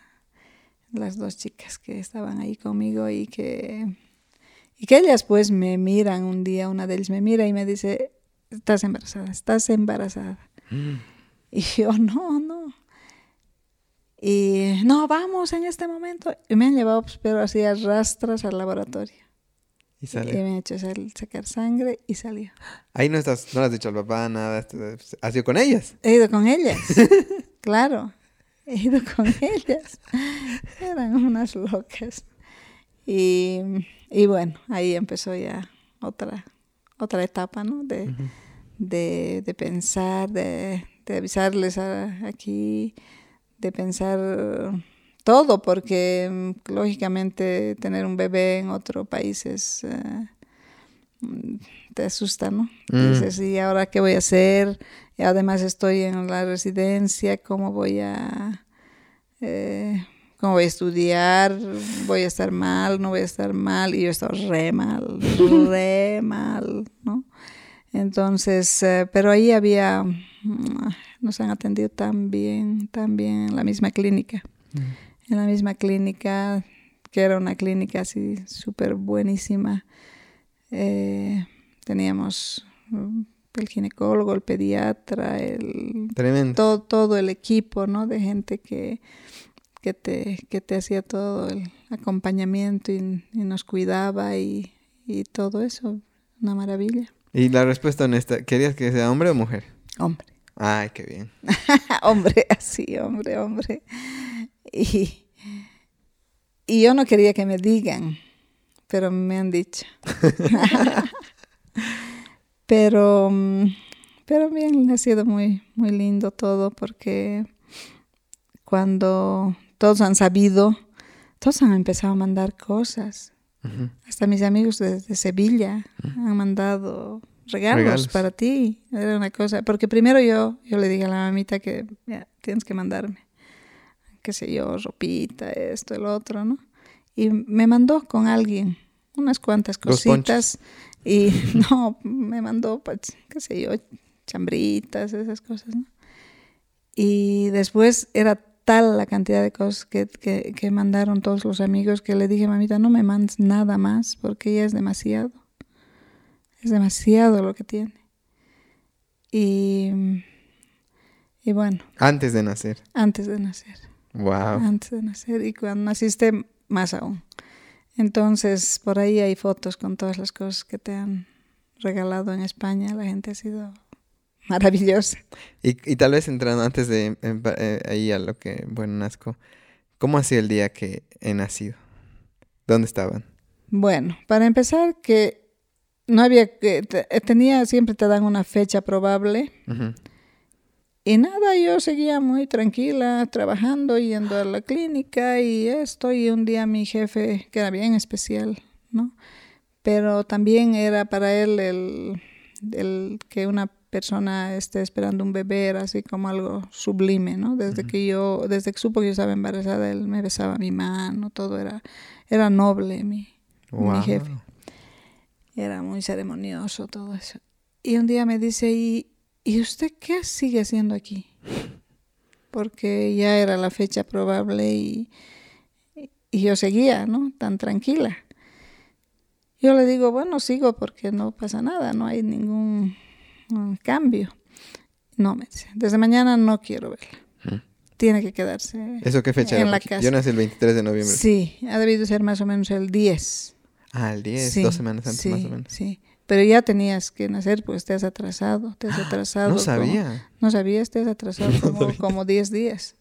las dos chicas que estaban ahí conmigo y que, y que ellas pues me miran un día, una de ellas me mira y me dice, estás embarazada, estás embarazada. Y yo, no, no. Y no, vamos en este momento. Y me han llevado, pues, pero así a rastras al laboratorio. Y Y sale. me han hecho sacar sangre y salió. Ahí no estás, no le has dicho al papá nada. esto- ¿Has ido con ellas? He ido con ellas. *laughs* claro, he ido con *laughs* ellas. Eran unas locas. Y, y bueno, ahí empezó ya otra, otra etapa, ¿no? De, de, de pensar, de, de avisarles a- aquí, de pensar todo, porque mm, lógicamente tener un bebé en otro país es... eh, mm, te asusta, ¿no? Mm. Dices, ¿y ahora qué voy a hacer? Y además estoy en la residencia, ¿cómo voy a... eh, ¿Cómo voy a estudiar? ¿Voy a estar mal? ¿No voy a estar mal? Y yo estaba re mal, *laughs* re mal, ¿no? Entonces, eh, pero ahí había, mm, nos han atendido tan bien, tan bien en la misma clínica, en la misma clínica, que era una clínica así súper buenísima. Eh, teníamos mm, el ginecólogo, el pediatra, el, Tremendo. todo, todo el equipo, ¿no? De gente que, que, te, que te hacía todo el acompañamiento y, y nos cuidaba y, y todo eso, una maravilla. Y la respuesta honesta, ¿querías que sea hombre o mujer? Hombre. Ay, qué bien. *laughs* hombre, así, hombre, hombre. Y, y yo no quería que me digan, pero me han dicho. *laughs* pero, mm, pero bien, ha sido muy, muy lindo todo porque cuando todos han sabido, todos han empezado a mandar cosas. Hasta mis amigos de, de Sevilla han mandado regalos, Regalos. para ti. Era una cosa. Porque primero yo, yo le dije a la mamita que "Mira, tienes que mandarme, qué sé yo, ropita, esto, el otro, ¿no? Y me mandó con alguien unas cuantas cositas. Y *laughs* no, me mandó, pues, qué sé yo, chambritas, esas cosas, ¿no? Y después era tal la cantidad de cosas que, que, que mandaron todos los amigos que le dije, mamita, no me mandes nada más porque ya es demasiado. Es demasiado lo que tiene. Y, y bueno, Antes de nacer. antes de nacer. Wow. Antes de nacer. Y cuando naciste, más aún. Entonces, por ahí hay fotos con todas las cosas que te han regalado en España. La gente ha sido maravillosa. Y, y tal vez entrando antes de eh, ahí a lo que, bueno, nazco, ¿cómo ha sido el día que he nacido? ¿Dónde estaban? Bueno, para empezar, que no había que te- tenía siempre te dan una fecha probable. Y nada, yo seguía muy tranquila, trabajando, yendo a la clínica y esto. Y un día mi jefe, que era bien especial, ¿no? Pero también era para él el, el que una persona esté esperando un bebé era así como algo sublime, ¿no? Desde que yo, desde que supo que yo estaba embarazada, él me besaba mi mano, todo era, era noble mi, mi jefe. Era muy ceremonioso todo eso. Y un día me dice, ¿y, ¿y usted qué sigue haciendo aquí? Porque ya era la fecha probable y, y yo seguía, ¿no? Tan tranquila. Yo le digo, bueno, sigo porque no pasa nada, no hay ningún cambio. No, me dice, desde mañana no quiero verla. Tiene que quedarse ¿Eso qué fecha en era? la casa. Yo nací el 23 de noviembre. Sí, ha debido ser más o menos el 10. Ah, el 10, Sí, dos semanas antes sí, más o menos. Sí, pero ya tenías que nacer, pues te has atrasado, te has atrasado. No como- sabía. no sabías, te has atrasado *laughs* No como, sabía. como 10 días.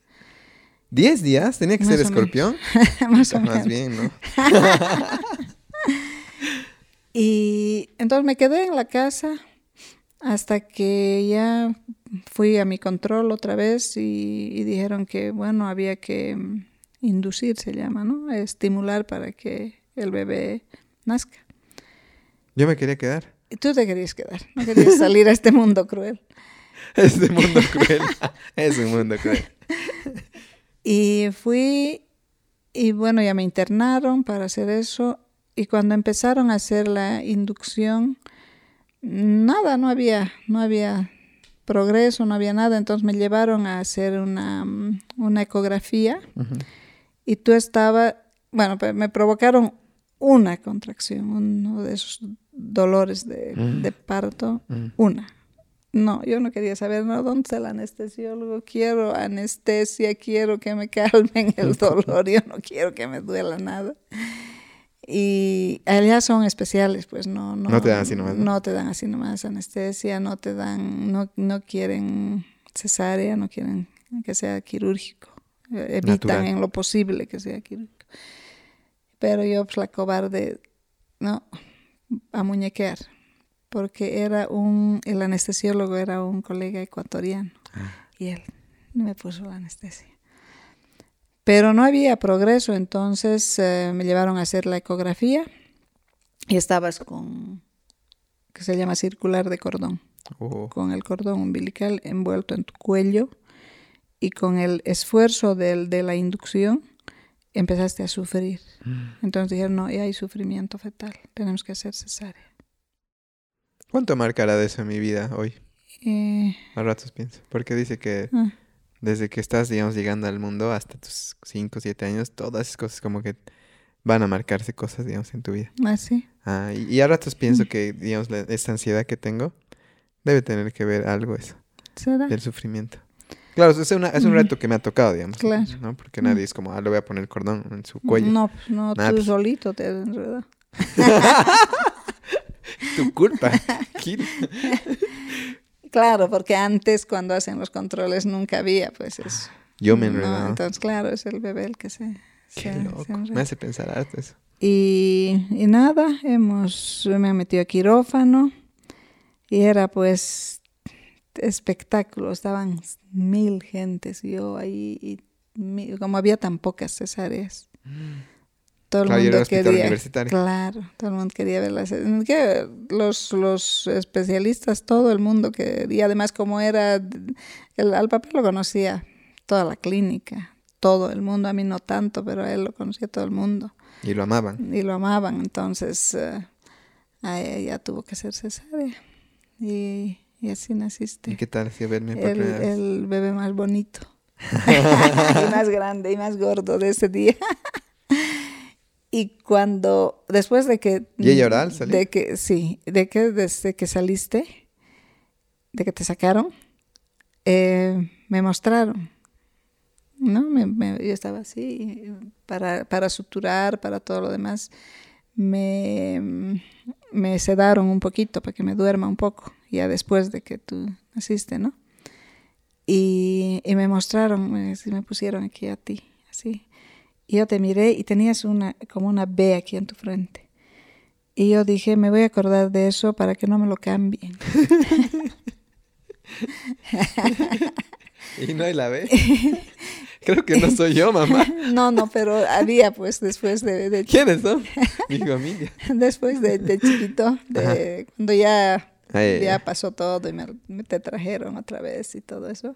¿10 días? ¿Tenía que Más ser escorpión? *laughs* más o Más menos. bien, ¿no? *laughs* Y entonces me quedé en la casa hasta que ya fui a mi control otra vez y, y dijeron que, bueno, había que mm, inducir, se llama, ¿no? Estimular para que el bebé nazca. Yo me quería quedar. Y tú te querías quedar, no querías *laughs* salir a este mundo cruel. *laughs* Este mundo cruel. *laughs* es un mundo cruel. Y fui, y bueno, ya me internaron para hacer eso. Y cuando empezaron a hacer la inducción, nada, no había, no había progreso, no había nada. Entonces me llevaron a hacer una, mm, una ecografía Ujú. y tú estabas, bueno, me provocaron una contracción, uno de esos dolores de, Mm. de parto, Mm. una. No, yo no quería saber, no, ¿dónde está el anestesiólogo? Quiero anestesia, quiero que me calmen el *laughs* dolor, yo no quiero que me duela nada. Y allá son especiales, pues no, no, No te dan así nomás, ¿no? No te dan así nomás anestesia, no te dan, no, no quieren cesárea, no quieren que sea quirúrgico. Eh, Evitan Natural. en lo posible que sea quirúrgico. Pero yo, pues la cobarde, no, a muñequear, porque era un, el anestesiólogo era un colega ecuatoriano y él me puso la anestesia. Pero no había progreso, entonces eh, me llevaron a hacer la ecografía y estabas con, que se llama circular de cordón, Oh. con el cordón umbilical envuelto en tu cuello y con el esfuerzo del, de la inducción empezaste a sufrir. Entonces dijeron, no, ya hay sufrimiento fetal, tenemos que hacer cesárea. ¿Cuánto marcará de eso en mi vida hoy? Eh, A ratos pienso. Porque dice que ah, desde que estás, digamos, llegando al mundo hasta tus 5 o 7 años, todas esas cosas como que van a marcarse cosas, digamos, en tu vida. así. Ah, y, y a ratos pienso que, digamos, la- esta ansiedad que tengo debe tener que ver algo eso, ¿Será? del sufrimiento. Claro, es, una- es un reto que me ha tocado, digamos. Claro. ¿no? Porque nadie es como, ah, le voy a poner el cordón en su cuello. No, pues, no, Nada, tú pues. solito te has enredado. *laughs* Tu culpa. *laughs* Claro, porque antes cuando hacen los controles nunca había, pues eso. Yo me No, enredado. entonces, claro, es el bebé el que se, Qué se- loco. Me hace pensar harto eso. Y, y nada, hemos, me han metido a quirófano y era pues espectáculo, estaban mil gentes yo ahí, y como había tan pocas cesáreas, todo el Claro, mundo quería, claro, todo el mundo quería ver las que los, los especialistas, todo el mundo que, y además como era, el, al papá lo conocía toda la clínica, todo el mundo, a mí no tanto, pero a él lo conocía todo el mundo. Y lo amaban. y lo amaban, entonces eh, a ella tuvo que ser cesárea. Y, y así ¿Y naciste. qué tal si verme por El, primera vez? el bebé más bonito *laughs* y más grande y más gordo de ese día. y cuando, después de que... ¿Y ella oral salió? De que, sí, de que desde que saliste, de que te sacaron, eh, me mostraron. ¿no? Me, me- yo estaba así para, para suturar, para todo lo demás. Me, me sedaron un poquito para que me duerma un poco, ya después de que tú naciste, ¿no? Y, y me mostraron, me, me pusieron aquí a ti, así. Y yo te miré y tenías una, como una B aquí en tu frente. Y yo dije, me voy a acordar de eso para que no me lo cambien. *laughs* ¿Y no hay la ve? *laughs* Creo que no soy yo, mamá. *laughs* No, no, pero había pues después de... de ¿Quiénes son? *laughs* Mi familia. después de, de chiquito, de, cuando ya, Ay, ya pasó todo y me, me te trajeron otra vez y todo eso.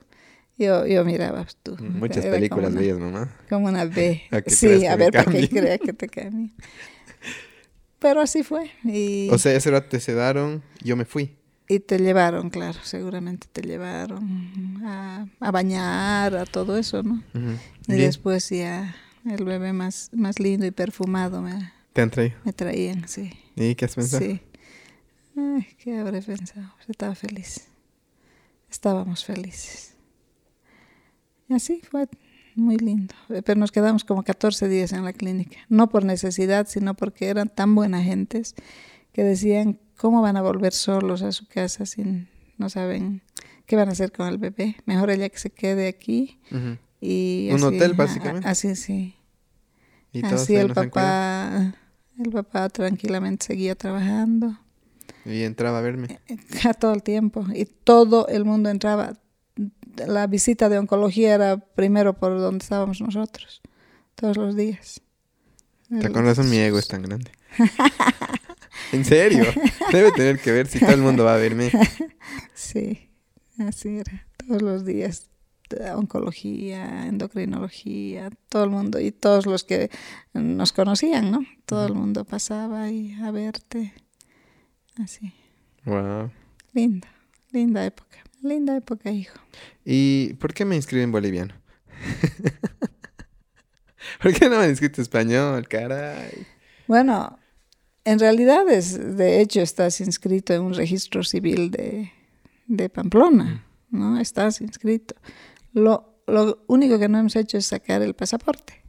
Yo, yo miraba pues, tú. Muchas era películas veías, mamá. Como una *laughs* B. A sí, a ver, para que crea que te cambie. Pero así fue. Y, O sea, ese rato te sedaron, yo me fui. Y te llevaron, claro, seguramente te llevaron a, a bañar, a todo eso, ¿no? Y Bien. después ya el bebé más, más lindo y perfumado me, Te han traído. me traían, sí. ¿Y qué has pensado? Sí. Ay, ¿qué habré pensado? Estaba feliz. Estábamos felices. Y así fue muy lindo. Pero nos quedamos como 14 días en la clínica. No por necesidad, sino porque eran tan buenas gentes que decían, ¿cómo van a volver solos a su casa sin, no saben qué van a hacer con el bebé? Mejor ella que se quede aquí. Ujú. Y Un así, hotel, a- básicamente. Así, sí. Y Así el papá, el papá tranquilamente seguía trabajando Y entraba a verme. a todo el tiempo y todo el mundo entraba. La visita de oncología era primero por donde estábamos nosotros, todos los días. ¿Te razón mi ego es tan grande? *laughs* ¿En serio? Debe tener que ver si todo el mundo va a verme. *laughs* Sí, así era, todos los días. de Oncología, endocrinología, todo el mundo y todos los que nos conocían, ¿no? Todo el mundo pasaba ahí a verte. Así. Wow. Linda, linda época. Linda época, hijo. ¿Y por qué me inscribí en boliviano? *laughs* ¿Por qué no me han inscrito español, caray? Bueno, en realidad es, de hecho, estás inscrito en un registro civil de, de Pamplona, ¿no? Estás inscrito. Lo, lo único que no hemos hecho es sacar el pasaporte.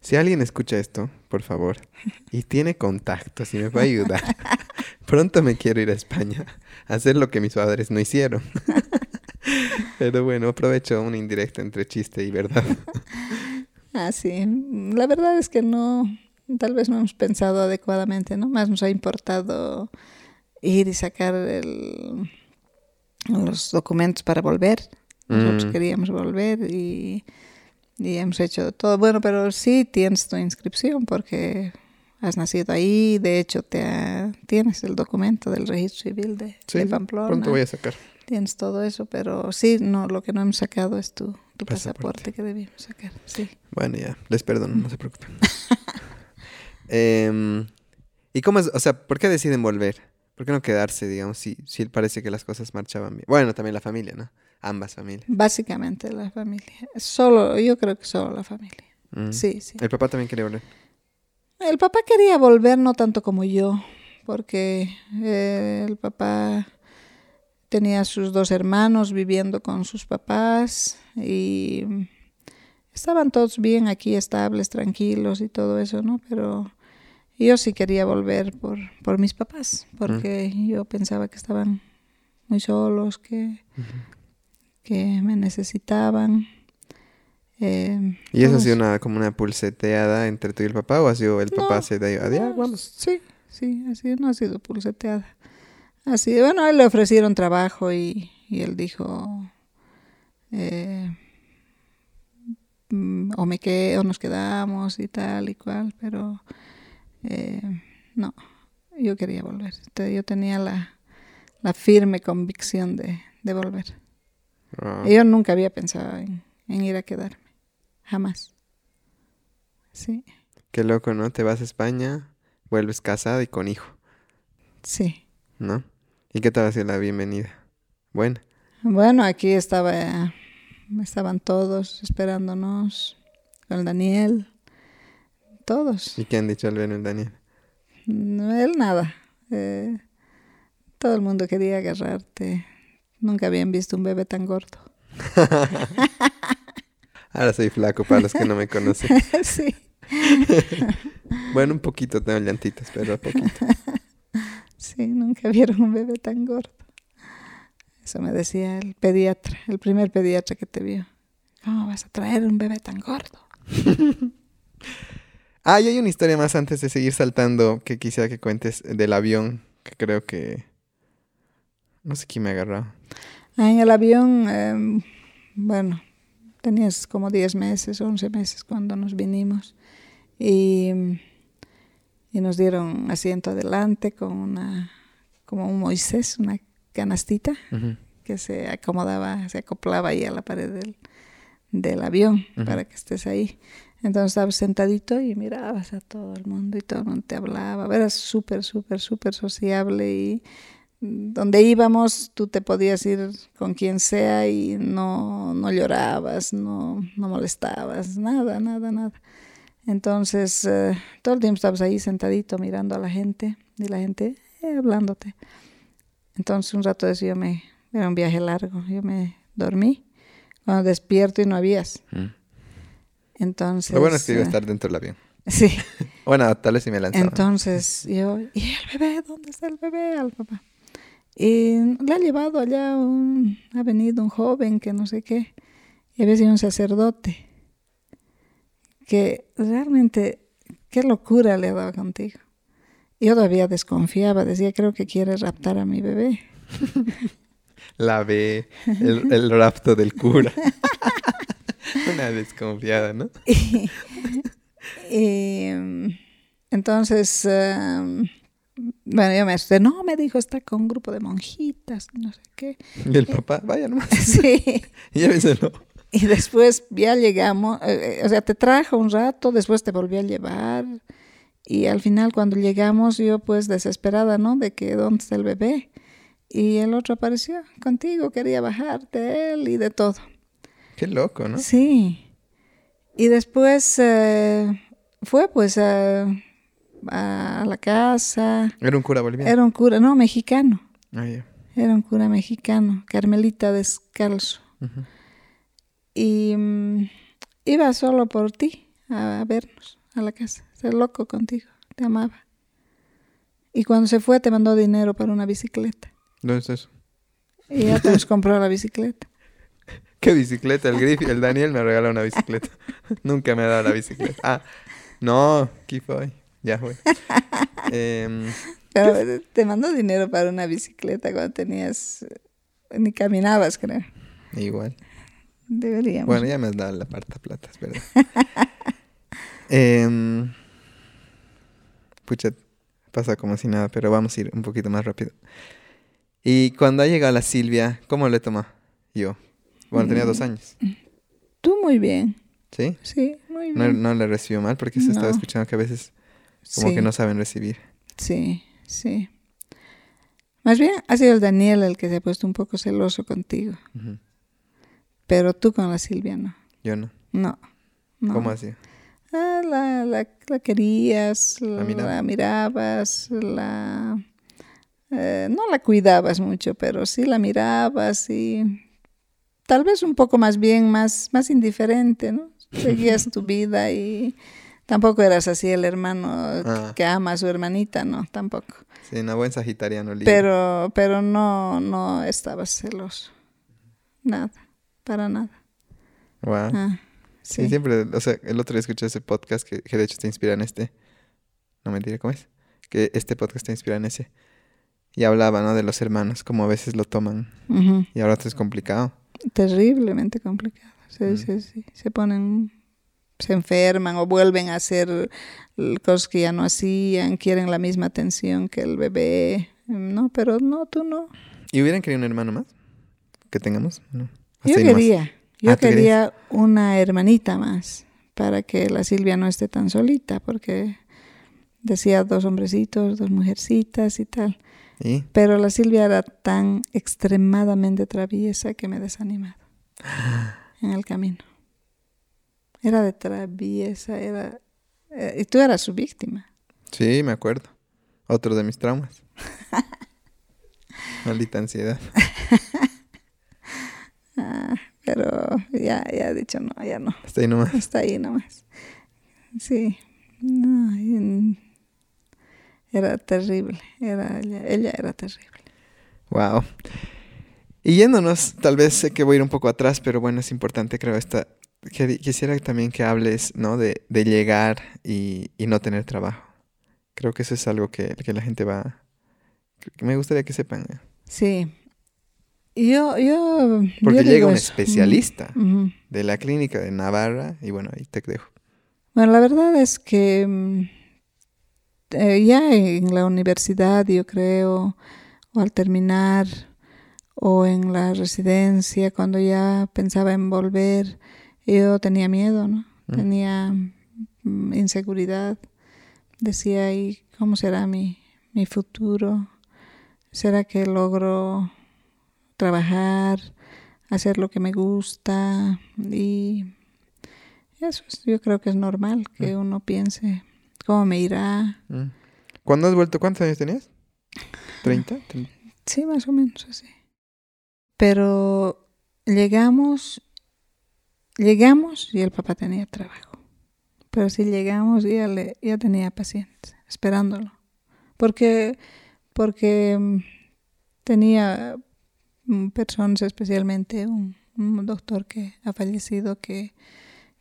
Si alguien escucha esto, por favor, y tiene contactos y me puede ayudar, *laughs* pronto me quiero ir a España a hacer lo que mis padres no hicieron. *laughs* Pero bueno, aprovecho una indirecta entre chiste y verdad. *laughs* Ah, sí. La verdad es que no, tal vez no hemos pensado adecuadamente, ¿no? Más nos ha importado ir y sacar el- los documentos para volver. Nosotros Mm. queríamos volver y, y hemos hecho todo. Bueno, pero sí tienes tu inscripción porque has nacido ahí. De hecho, te ha- tienes el documento del registro civil de, Sí, de Pamplona. pronto voy a sacar. Tienes todo eso, pero sí, no, lo que no hemos sacado es tu, tu Pasaporte. pasaporte que debíamos sacar. Sí. Bueno, ya, les perdono, no se preocupen. *laughs* Em, ¿Y cómo es? O sea, ¿por qué deciden volver? ¿Por qué no quedarse, digamos, si, si parece que las cosas marchaban bien? Bueno, también la familia, ¿no? Ambas familias. Básicamente la familia. Solo, yo creo que solo la familia. Mm. Sí, sí. El papá también quería volver. El papá quería volver no tanto como yo, porque eh, el papá tenía sus dos hermanos viviendo con sus papás y estaban todos bien aquí, estables, tranquilos y todo eso, ¿no? Pero yo sí quería volver por, por mis papás, porque yo pensaba que estaban muy solos, que, que me necesitaban. Eh, ¿Y eso ha sido una, como una pulseteada entre tú y el papá o ha sido el papá No, se de vamos? Sí, sí, así no ha sido pulseteada. Así, bueno, a él le ofrecieron trabajo y, y él dijo, eh, mm, o me quedo, o nos quedamos y tal y cual, pero eh, no, yo quería volver. Yo tenía la, la firme convicción de, de volver. Ah, Yo nunca había pensado en, en ir a quedarme, jamás. Sí, Qué loco, ¿no? Te vas a España, vuelves casada y con hijo, sí. ¿no? ¿Y qué tal ha sido la bienvenida? Buena. Bueno, aquí estaba, estaban todos esperándonos, con el Daniel, todos. ¿Y qué han dicho Albeno y el Daniel? No, él nada. eh, todo el mundo quería agarrarte. Nunca habían visto un bebé tan gordo. *laughs* Ahora soy flaco para los que no me conocen. *laughs* sí. *laughs* Bueno, un poquito tengo llantitas, pero poquito. Sí, nunca vieron un bebé tan gordo. Eso me decía el pediatra, el primer pediatra que te vio. ¿Cómo vas a traer un bebé tan gordo? Ah, y hay una historia más antes de seguir saltando que quisiera que cuentes del avión, que creo que... No sé quién me agarró. Ah, en el avión, em, bueno, tenías como 10 meses, 11 meses cuando nos vinimos. Y, y nos dieron asiento adelante con una, como un Moisés, una canastita que se acomodaba, se acoplaba ahí a la pared del, del avión para que estés ahí. Entonces estabas sentadito y mirabas a todo el mundo y todo el mundo te hablaba. Eras súper, súper, súper sociable y donde íbamos tú te podías ir con quien sea y no, no llorabas, no, no molestabas, nada, nada, nada. Entonces eh, todo el tiempo estabas ahí sentadito mirando a la gente y la gente eh, hablándote. Entonces un rato de eso yo me, era un viaje largo, yo me dormí. Cuando despierto y no habías. Mm. Entonces. Lo bueno es que iba a eh, estar dentro del avión. Sí. *laughs* Bueno, tal vez si me lanzaba. Entonces yo, ¿y el bebé? ¿Dónde está el bebé? Al papá. Y le ha llevado allá un, ha venido un joven que no sé qué, y había sido un sacerdote, que realmente, qué locura le ha dado contigo. Yo todavía desconfiaba, decía, creo que quiere raptar a mi bebé. *laughs* La ve, el, el rapto del cura. *laughs* *laughs* Una desconfiada, ¿no? Y, y, mm, entonces, em, bueno, yo me asusté, no, me dijo, está con un grupo de monjitas, no sé qué. Y el papá, vaya nomás. *laughs* Sí. *laughs* Lléveselo. Y después ya llegamos, eh, eh, o sea, te trajo un rato, después te volví a llevar. Y al final cuando llegamos yo pues desesperada, ¿no? De que dónde está el bebé. Y el otro apareció contigo, quería bajarte él y de todo. Qué loco, ¿no? Sí. Y después eh, fue pues a, a la casa. Era un cura boliviano. Era un cura, no, mexicano. Ya. Era un cura mexicano, Carmelita Descalzo. Y mm, iba solo por ti a vernos a la casa. Ser loco contigo, te amaba. Y cuando se fue te mandó dinero para una bicicleta. ¿Dónde está eso? Y ya te *laughs* compró la bicicleta. ¿Qué bicicleta? El Griffith, el Daniel me regaló una bicicleta. *laughs* Nunca me ha dado la bicicleta. Ah, no, ¿qué fue? Ya fue. Em, Pero eh, te mandó dinero para una bicicleta cuando tenías... eh, Ni caminabas, creo. igual. Deberíamos. Bueno, ya me has dado la parte plata, es verdad. *laughs* Em, pucha, pasa como si nada, pero vamos a ir un poquito más rápido. Y cuando ha llegado la Silvia, ¿cómo le toma? Yo. Bueno, tenía dos años. Tú muy bien. ¿Sí? Sí, muy No, bien. no le recibió mal porque se estaba No. escuchando que a veces como Sí. que no saben recibir. Sí, sí. Más bien ha sido el Daniel el que se ha puesto un poco celoso contigo. Pero tú con la Silvia no. Yo no. No. no. ¿Cómo así? Ah, la, la, la querías, la, miraba. la mirabas, la... eh, no la cuidabas mucho, pero sí la mirabas y tal vez un poco más bien, más, más indiferente, ¿no? Seguías tu vida y tampoco eras así el hermano Ah. que ama a su hermanita, no, tampoco. Sí, una buen sagitariano libre. Pero, pero no, no estabas celoso. Nada, para nada. Wow. Ah, Sí. siempre, o sea, el otro día escuché ese podcast que, que de hecho te inspira en este. No mentira, ¿cómo es? Que este podcast te inspira en ese. Y hablaba, ¿no? De los hermanos, como a veces lo toman. Y ahora es complicado. Terriblemente complicado. Sí, Mm. sí, sí. Se ponen, se enferman o vuelven a hacer cosas que ya no hacían, quieren la misma atención que el bebé. No, pero no, tú no. ¿Y hubieran querido un hermano más? ¿Que tengamos? No. Yo quería, yo Ah, ¿tú quería una hermanita más para que la Silvia no esté tan solita, porque decía dos hombrecitos, dos mujercitas y tal. ¿Y? Pero la Silvia era tan extremadamente traviesa que me he desanimado en el camino. Era de traviesa, era... eh, y tú eras su víctima. Sí, me acuerdo. Otro de mis traumas. *laughs* Maldita ansiedad. *laughs* Ah, pero ya, ya he dicho no, ya no. Hasta ahí nomás. Está ahí nomás. Sí. No, y- era terrible. Era, ella, ella era terrible. Wow. Y yéndonos, tal vez sé que voy a ir un poco atrás, pero bueno, es importante, creo, esta... que- Quisiera también que hables, ¿no? De, de llegar y, y no tener trabajo. Creo que eso es algo que, que la gente va... que me gustaría que sepan. ¿eh? Sí. Yo, yo. Porque yo llega un eso. especialista de la clínica de Navarra y bueno, ahí te dejo. Bueno, la verdad es que mm, eh, ya en la universidad, yo creo, o al terminar, o en la residencia, cuando ya pensaba en volver, yo tenía miedo, ¿no? Mm. Tenía mm, inseguridad. Decía, ¿y cómo será mi, mi futuro? ¿Será que logro trabajar, hacer lo que me gusta? Y eso es- yo creo que es normal que uno piense, ¿cómo me irá? Mm. ¿Cuándo has vuelto? ¿Cuántos años tenías? ¿30? Tre- Sí, más o menos así. Pero llegamos, llegamos y el papá tenía trabajo. Pero si llegamos ya, le, ya tenía pacientes esperándolo. Porque, porque mm, tenía mm, personas, especialmente un, un doctor que ha fallecido, que,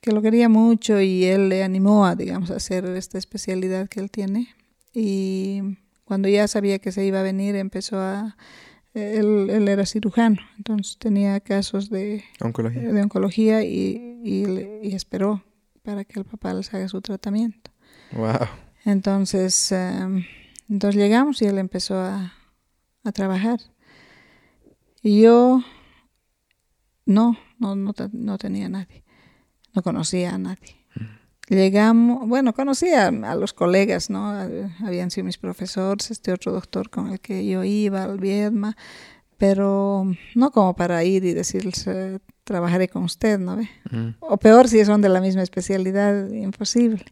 que lo quería mucho y él le animó a, digamos, a hacer esta especialidad que él tiene. Y cuando ya sabía que se iba a venir, empezó a... Él, él era cirujano, entonces tenía casos de, Oncología. de oncología y, y, le- y esperó para que el papá les haga su tratamiento. Wow. Entonces, em, entonces llegamos y él empezó a, a trabajar. Y yo no, no, no, no tenía nadie, no conocía a nadie. Llegamos, bueno, conocía a los colegas, ¿no? Habían sido mis profesores, este otro doctor con el que yo iba, al Viedma, pero no como para ir y decirles, trabajaré con usted, ¿no ve? Mm. O peor si son de la misma especialidad, imposible.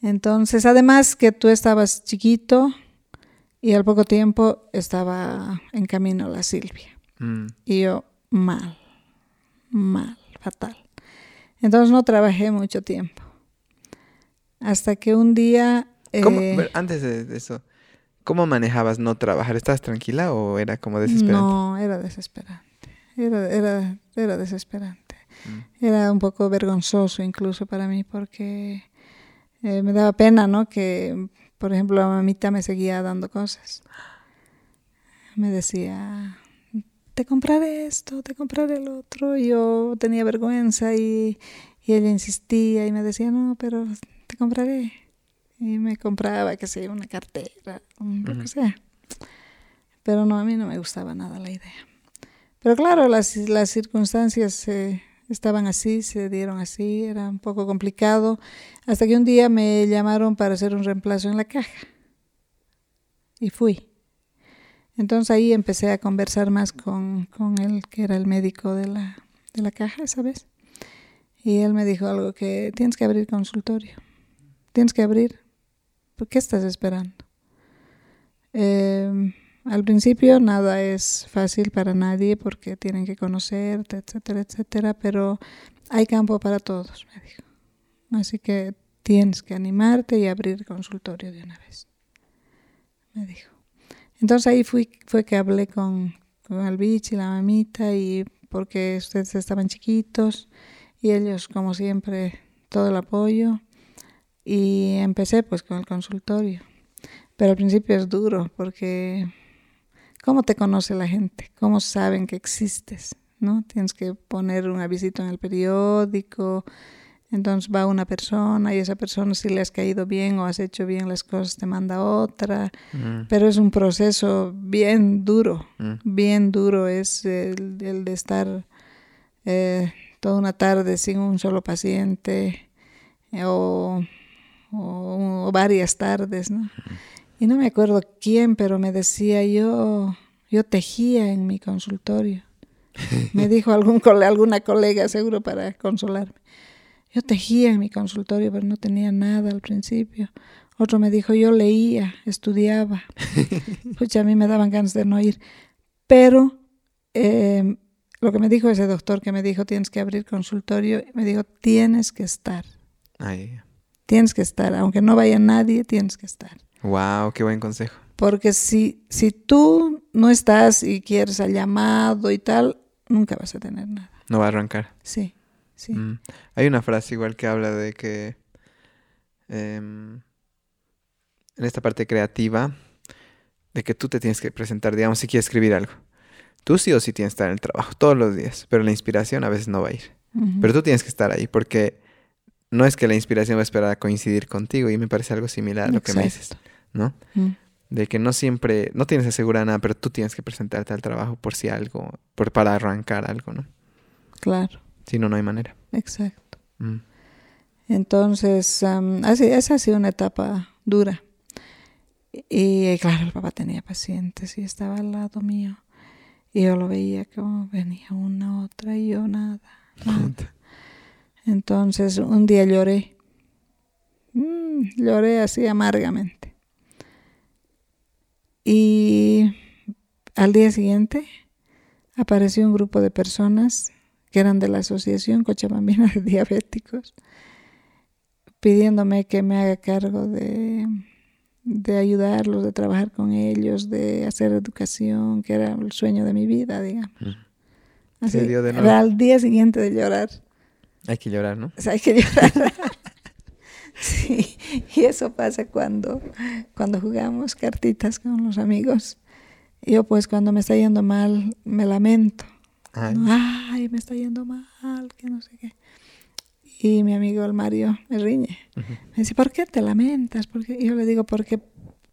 Entonces, además que tú estabas chiquito y al poco tiempo estaba en camino la Silvia. Mm. Y yo mal, mal, fatal. Entonces no trabajé mucho tiempo. Hasta que un día... ¿Cómo- eh, antes de de eso, ¿cómo manejabas no trabajar? ¿Estabas tranquila o era como desesperante? No, era desesperante. Era, era, era desesperante. Mm. Era un poco vergonzoso incluso para mí porque eh, me daba pena, ¿no? Que, por ejemplo, la mamita me seguía dando cosas. Me decía, te compraré esto, te compraré el otro. Y yo tenía vergüenza y, y ella insistía y me decía, no, pero te compraré. Y me compraba, qué sé, una cartera, un- lo Ujú. que sea. Pero no, a mí no me gustaba nada la idea. Pero claro, las, las circunstancias eh, estaban así, se dieron así, era un poco complicado, hasta que un día me llamaron para hacer un reemplazo en la caja. Y fui. Entonces ahí empecé a conversar más con, con él, que era el médico de la, de la caja, ¿sabes? Y él me dijo algo que tienes que abrir consultorio. Tienes que abrir. ¿Por qué estás esperando? Eh, al principio nada es fácil para nadie porque tienen que conocerte, etcétera, etcétera, pero hay campo para todos, me dijo. Así que tienes que animarte y abrir consultorio de una vez, me dijo. Entonces ahí fui, fue que hablé con, el bicho y la mamita y porque ustedes estaban chiquitos y ellos como siempre todo el apoyo y empecé pues con el consultorio. Pero al principio es duro porque ¿cómo te conoce la gente? ¿Cómo saben que existes? ¿No? Tienes que poner un avisito en el periódico, entonces va una persona y esa persona si le has caído bien o has hecho bien las cosas te manda otra, Mm. pero es un proceso bien duro, Mm. bien duro es el, el de estar eh, toda una tarde sin un solo paciente eh, o, o- o varias tardes, ¿no? Y no me acuerdo quién, pero me decía yo, yo tejía en mi consultorio. *laughs* Me dijo algún alguna colega seguro para consolarme. Yo tejía en mi consultorio, pero no tenía nada al principio. Otro me dijo, yo leía, estudiaba. *laughs* Pucha, a mí me daban ganas de no ir. Pero eh, lo que me dijo ese doctor que me dijo, tienes que abrir consultorio, me dijo, tienes que estar. Ay, Tienes que estar, aunque no vaya nadie, tienes que estar. wow, qué buen consejo. Porque si, si tú no estás y quieres al llamado y tal, nunca vas a tener nada. No va a arrancar. Sí, sí. Mm. Hay una frase igual que habla de que em, en esta parte creativa, de que tú te tienes que presentar, digamos, si quieres escribir algo. Tú sí o sí tienes que estar en el trabajo todos los días, pero la inspiración a veces no va a ir. Pero tú tienes que estar ahí porque no es que la inspiración va a esperar a coincidir contigo y me parece algo similar a lo que me dices. ¿no? Mm, De que no siempre, no tienes asegurada nada, pero tú tienes que presentarte al trabajo por si algo, por, para arrancar algo, ¿no? Claro, Si no, no hay manera. exacto. Mm. Entonces, am, así, esa ha sido una etapa dura. Y claro, el papá tenía pacientes y estaba al lado mío. Y yo lo veía como venía una, otra y yo nada. nada. Entonces, un día lloré. Mm, lloré así amargamente. Y al día siguiente apareció un grupo de personas que eran de la Asociación Cochabambina de Diabéticos, pidiéndome que me haga cargo de, de ayudarlos, de trabajar con ellos, de hacer educación, que era el sueño de mi vida, digamos. Se dio de nuevo. al día siguiente de llorar, Hay que llorar, ¿no? o sea, hay que llorar. *laughs* sí, y eso pasa cuando, cuando jugamos cartitas con los amigos. Yo pues cuando me está yendo mal me lamento. Ay. Ay, me está yendo mal, que no sé qué. Y mi amigo el Mario me riñe. ujú. Me dice, ¿por qué te lamentas? Porque yo le digo, porque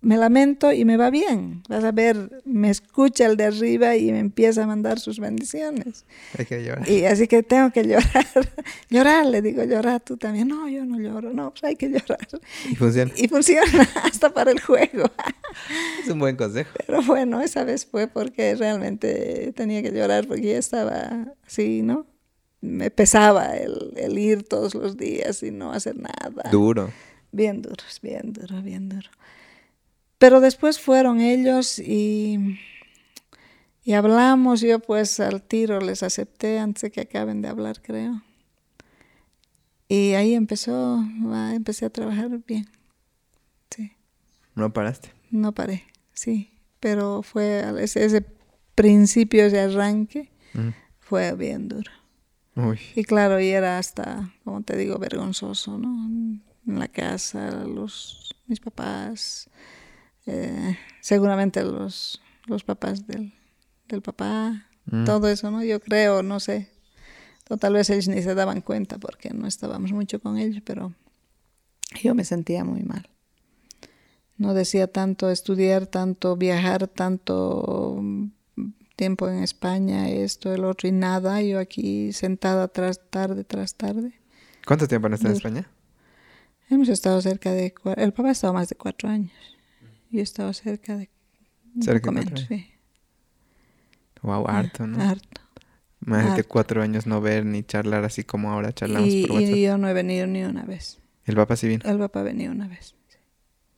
me lamento y me va bien. Vas a ver, me escucha el de arriba y me empieza a mandar sus bendiciones. Hay que llorar. Y así que tengo que llorar. *laughs* llorar, le digo, llorar tú también. No, yo no lloro. No, pues hay que llorar. Y funciona. Y funciona *laughs* hasta para el juego. Es un buen consejo. Pero bueno, esa vez fue porque realmente tenía que llorar porque ya estaba así, ¿no? Me pesaba el, el ir todos los días y no hacer nada. Duro. Bien duros, bien duro, bien duro. Pero después fueron ellos y, y hablamos. Yo pues al tiro les acepté antes de que acaben de hablar, creo. Y ahí empezó, empecé a trabajar bien. Sí. No paraste. No paré, sí, pero fue ese, ese principio, ese arranque, fue bien duro. Uy. Y claro, y era hasta, como te digo, vergonzoso, ¿no? En la casa, los, mis papás, eh, seguramente los, los papás del, del papá, Mm. todo eso, ¿no? Yo creo, no sé. O tal vez ellos ni se daban cuenta porque no estábamos mucho con ellos, pero yo me sentía muy mal. No decía tanto estudiar, tanto viajar, tanto mm, tiempo en España, esto, el otro y nada. Yo aquí sentada tras tarde tras tarde. ¿Cuánto tiempo no estás en. España? Hemos estado cerca de... El papá ha estado más de cuatro años. Yo he estado cerca de... Cerca de menos, sí. Wow, harto, ¿no? Harto. Más de cuatro años no ver ni charlar así como ahora charlamos Y, por WhatsApp. y yo no he venido ni una vez. El papá sí vino. El papá ha venido una vez.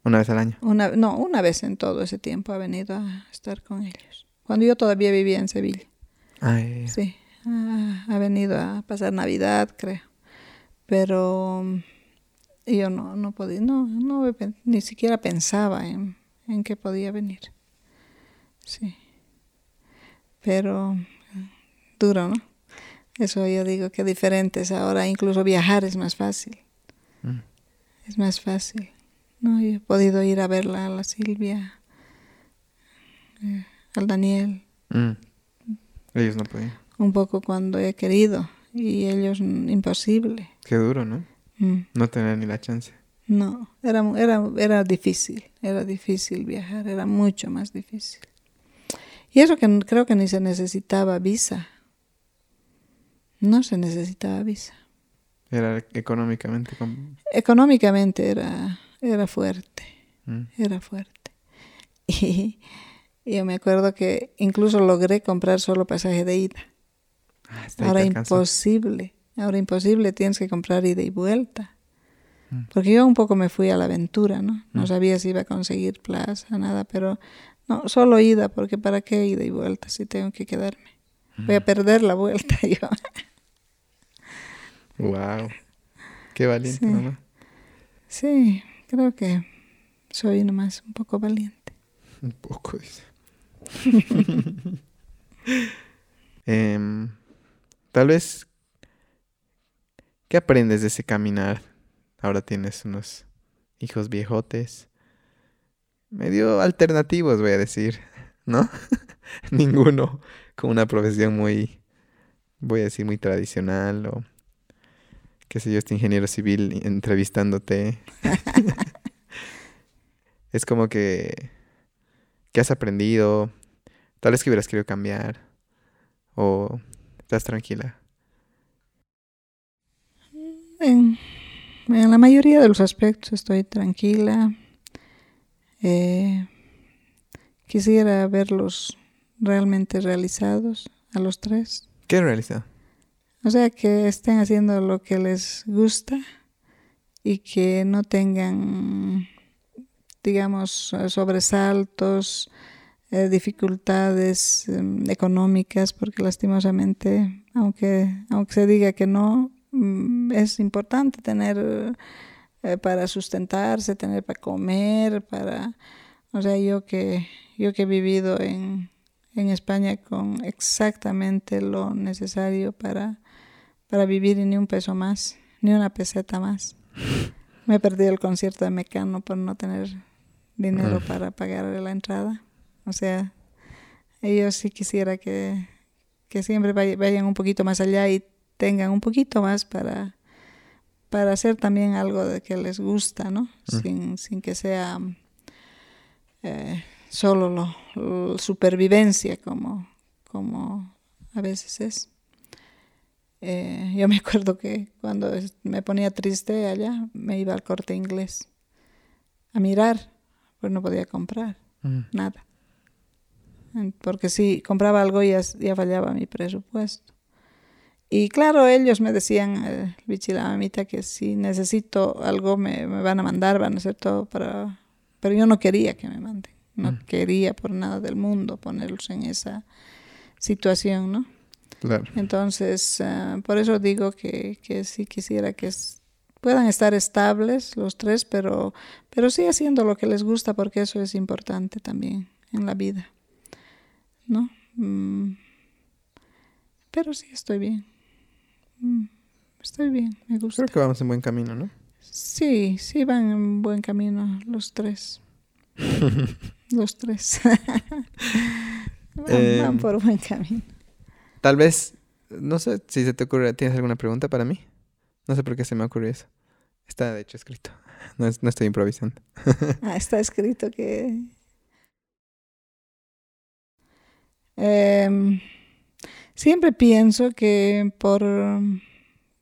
Una vez al año. Una, no, una vez en todo ese tiempo ha venido a estar con ellos. Cuando yo todavía vivía en Sevilla. Ay, Sí, ah, ha venido a pasar Navidad, creo. Pero yo no, no podía, no, no, ni siquiera pensaba en, en que podía venir. Sí. Pero mm, duro, ¿no? Eso yo digo que diferentes. Ahora incluso viajar es más fácil. Mm. Es más fácil. No, yo he podido ir a verla a la Silvia, eh, al Daniel, Mm. Ellos no podían. un poco cuando he querido y ellos imposible. Qué duro, ¿no? Mm, No tener ni la chance. No, era, era, era difícil, era difícil viajar, era mucho más difícil. Y eso que creo que ni se necesitaba visa. No se necesitaba visa. Era económicamente. Económicamente era, era fuerte, Mm. era fuerte. *laughs* Y yo me acuerdo que incluso logré comprar solo pasaje de ida. Ah, Ahora imposible, ahora imposible, tienes que comprar ida y vuelta. Mm. Porque yo un poco me fui a la aventura, ¿no? No Mm. sabía si iba a conseguir plaza, nada, pero no, solo ida, porque ¿para qué ida y vuelta si tengo que quedarme? Voy Mm. a perder la vuelta *laughs* yo. Wow. Qué valiente, Sí. mamá. Sí, creo que soy nomás un poco valiente. Un poco, dice. *laughs* Em, tal vez, ¿qué aprendes de ese caminar? Ahora tienes unos hijos viejotes, medio alternativos, voy a decir, ¿no? *laughs* Ninguno con una profesión muy, voy a decir, muy tradicional o qué sé yo, este ingeniero civil entrevistándote. *laughs* es como que, ¿qué has aprendido? Tal vez que hubieras querido cambiar o estás tranquila. En, la mayoría de los aspectos estoy tranquila. Eh, quisiera verlos realmente realizados a los tres. ¿Qué realizado? O sea, que estén haciendo lo que les gusta y que no tengan, digamos, sobresaltos, eh, dificultades em, económicas, porque lastimosamente, aunque, aunque se diga que no, es importante tener eh, para sustentarse, tener para comer, para, o sea, yo que, yo que he vivido en, en España con exactamente lo necesario para para vivir y ni un peso más, ni una peseta más. Me perdí el concierto de Mecano por no tener dinero mm. para pagar la entrada. O sea, ellos sí quisiera que, que siempre vayan un poquito más allá y tengan un poquito más para, para hacer también algo de que les gusta, ¿no? Mm. Sin, sin, que sea eh, solo lo, supervivencia como, como a veces es. Eh, yo me *laughs* acuerdo que cuando me ponía triste allá, me iba al corte inglés a mirar, pues no podía comprar mm. nada. Porque si compraba algo ya, ya fallaba mi presupuesto. Y claro, ellos me decían, el bichi la mamita, que si necesito algo me, me, van a mandar, van a hacer todo para... Pero yo no quería que me manden, no mm. quería por nada del mundo ponerlos en esa situación, ¿no? Entonces, ah, por eso digo que, que sí quisiera que puedan estar estables los tres, pero, pero sí haciendo lo que les gusta, porque eso es importante también en la vida. ¿No? Mm. Pero sí, estoy bien. Mm, estoy bien, me gusta. Creo que vamos en buen camino, ¿no? Sí, sí van en buen camino los tres. *laughs* los tres. *laughs* van em, por buen camino. Tal vez, no sé si se te ocurre, ¿tienes alguna pregunta para mí? No sé por qué se me ocurrió eso. Está de hecho escrito. *laughs* No, no estoy improvisando. ah, está escrito que... Em, siempre pienso que por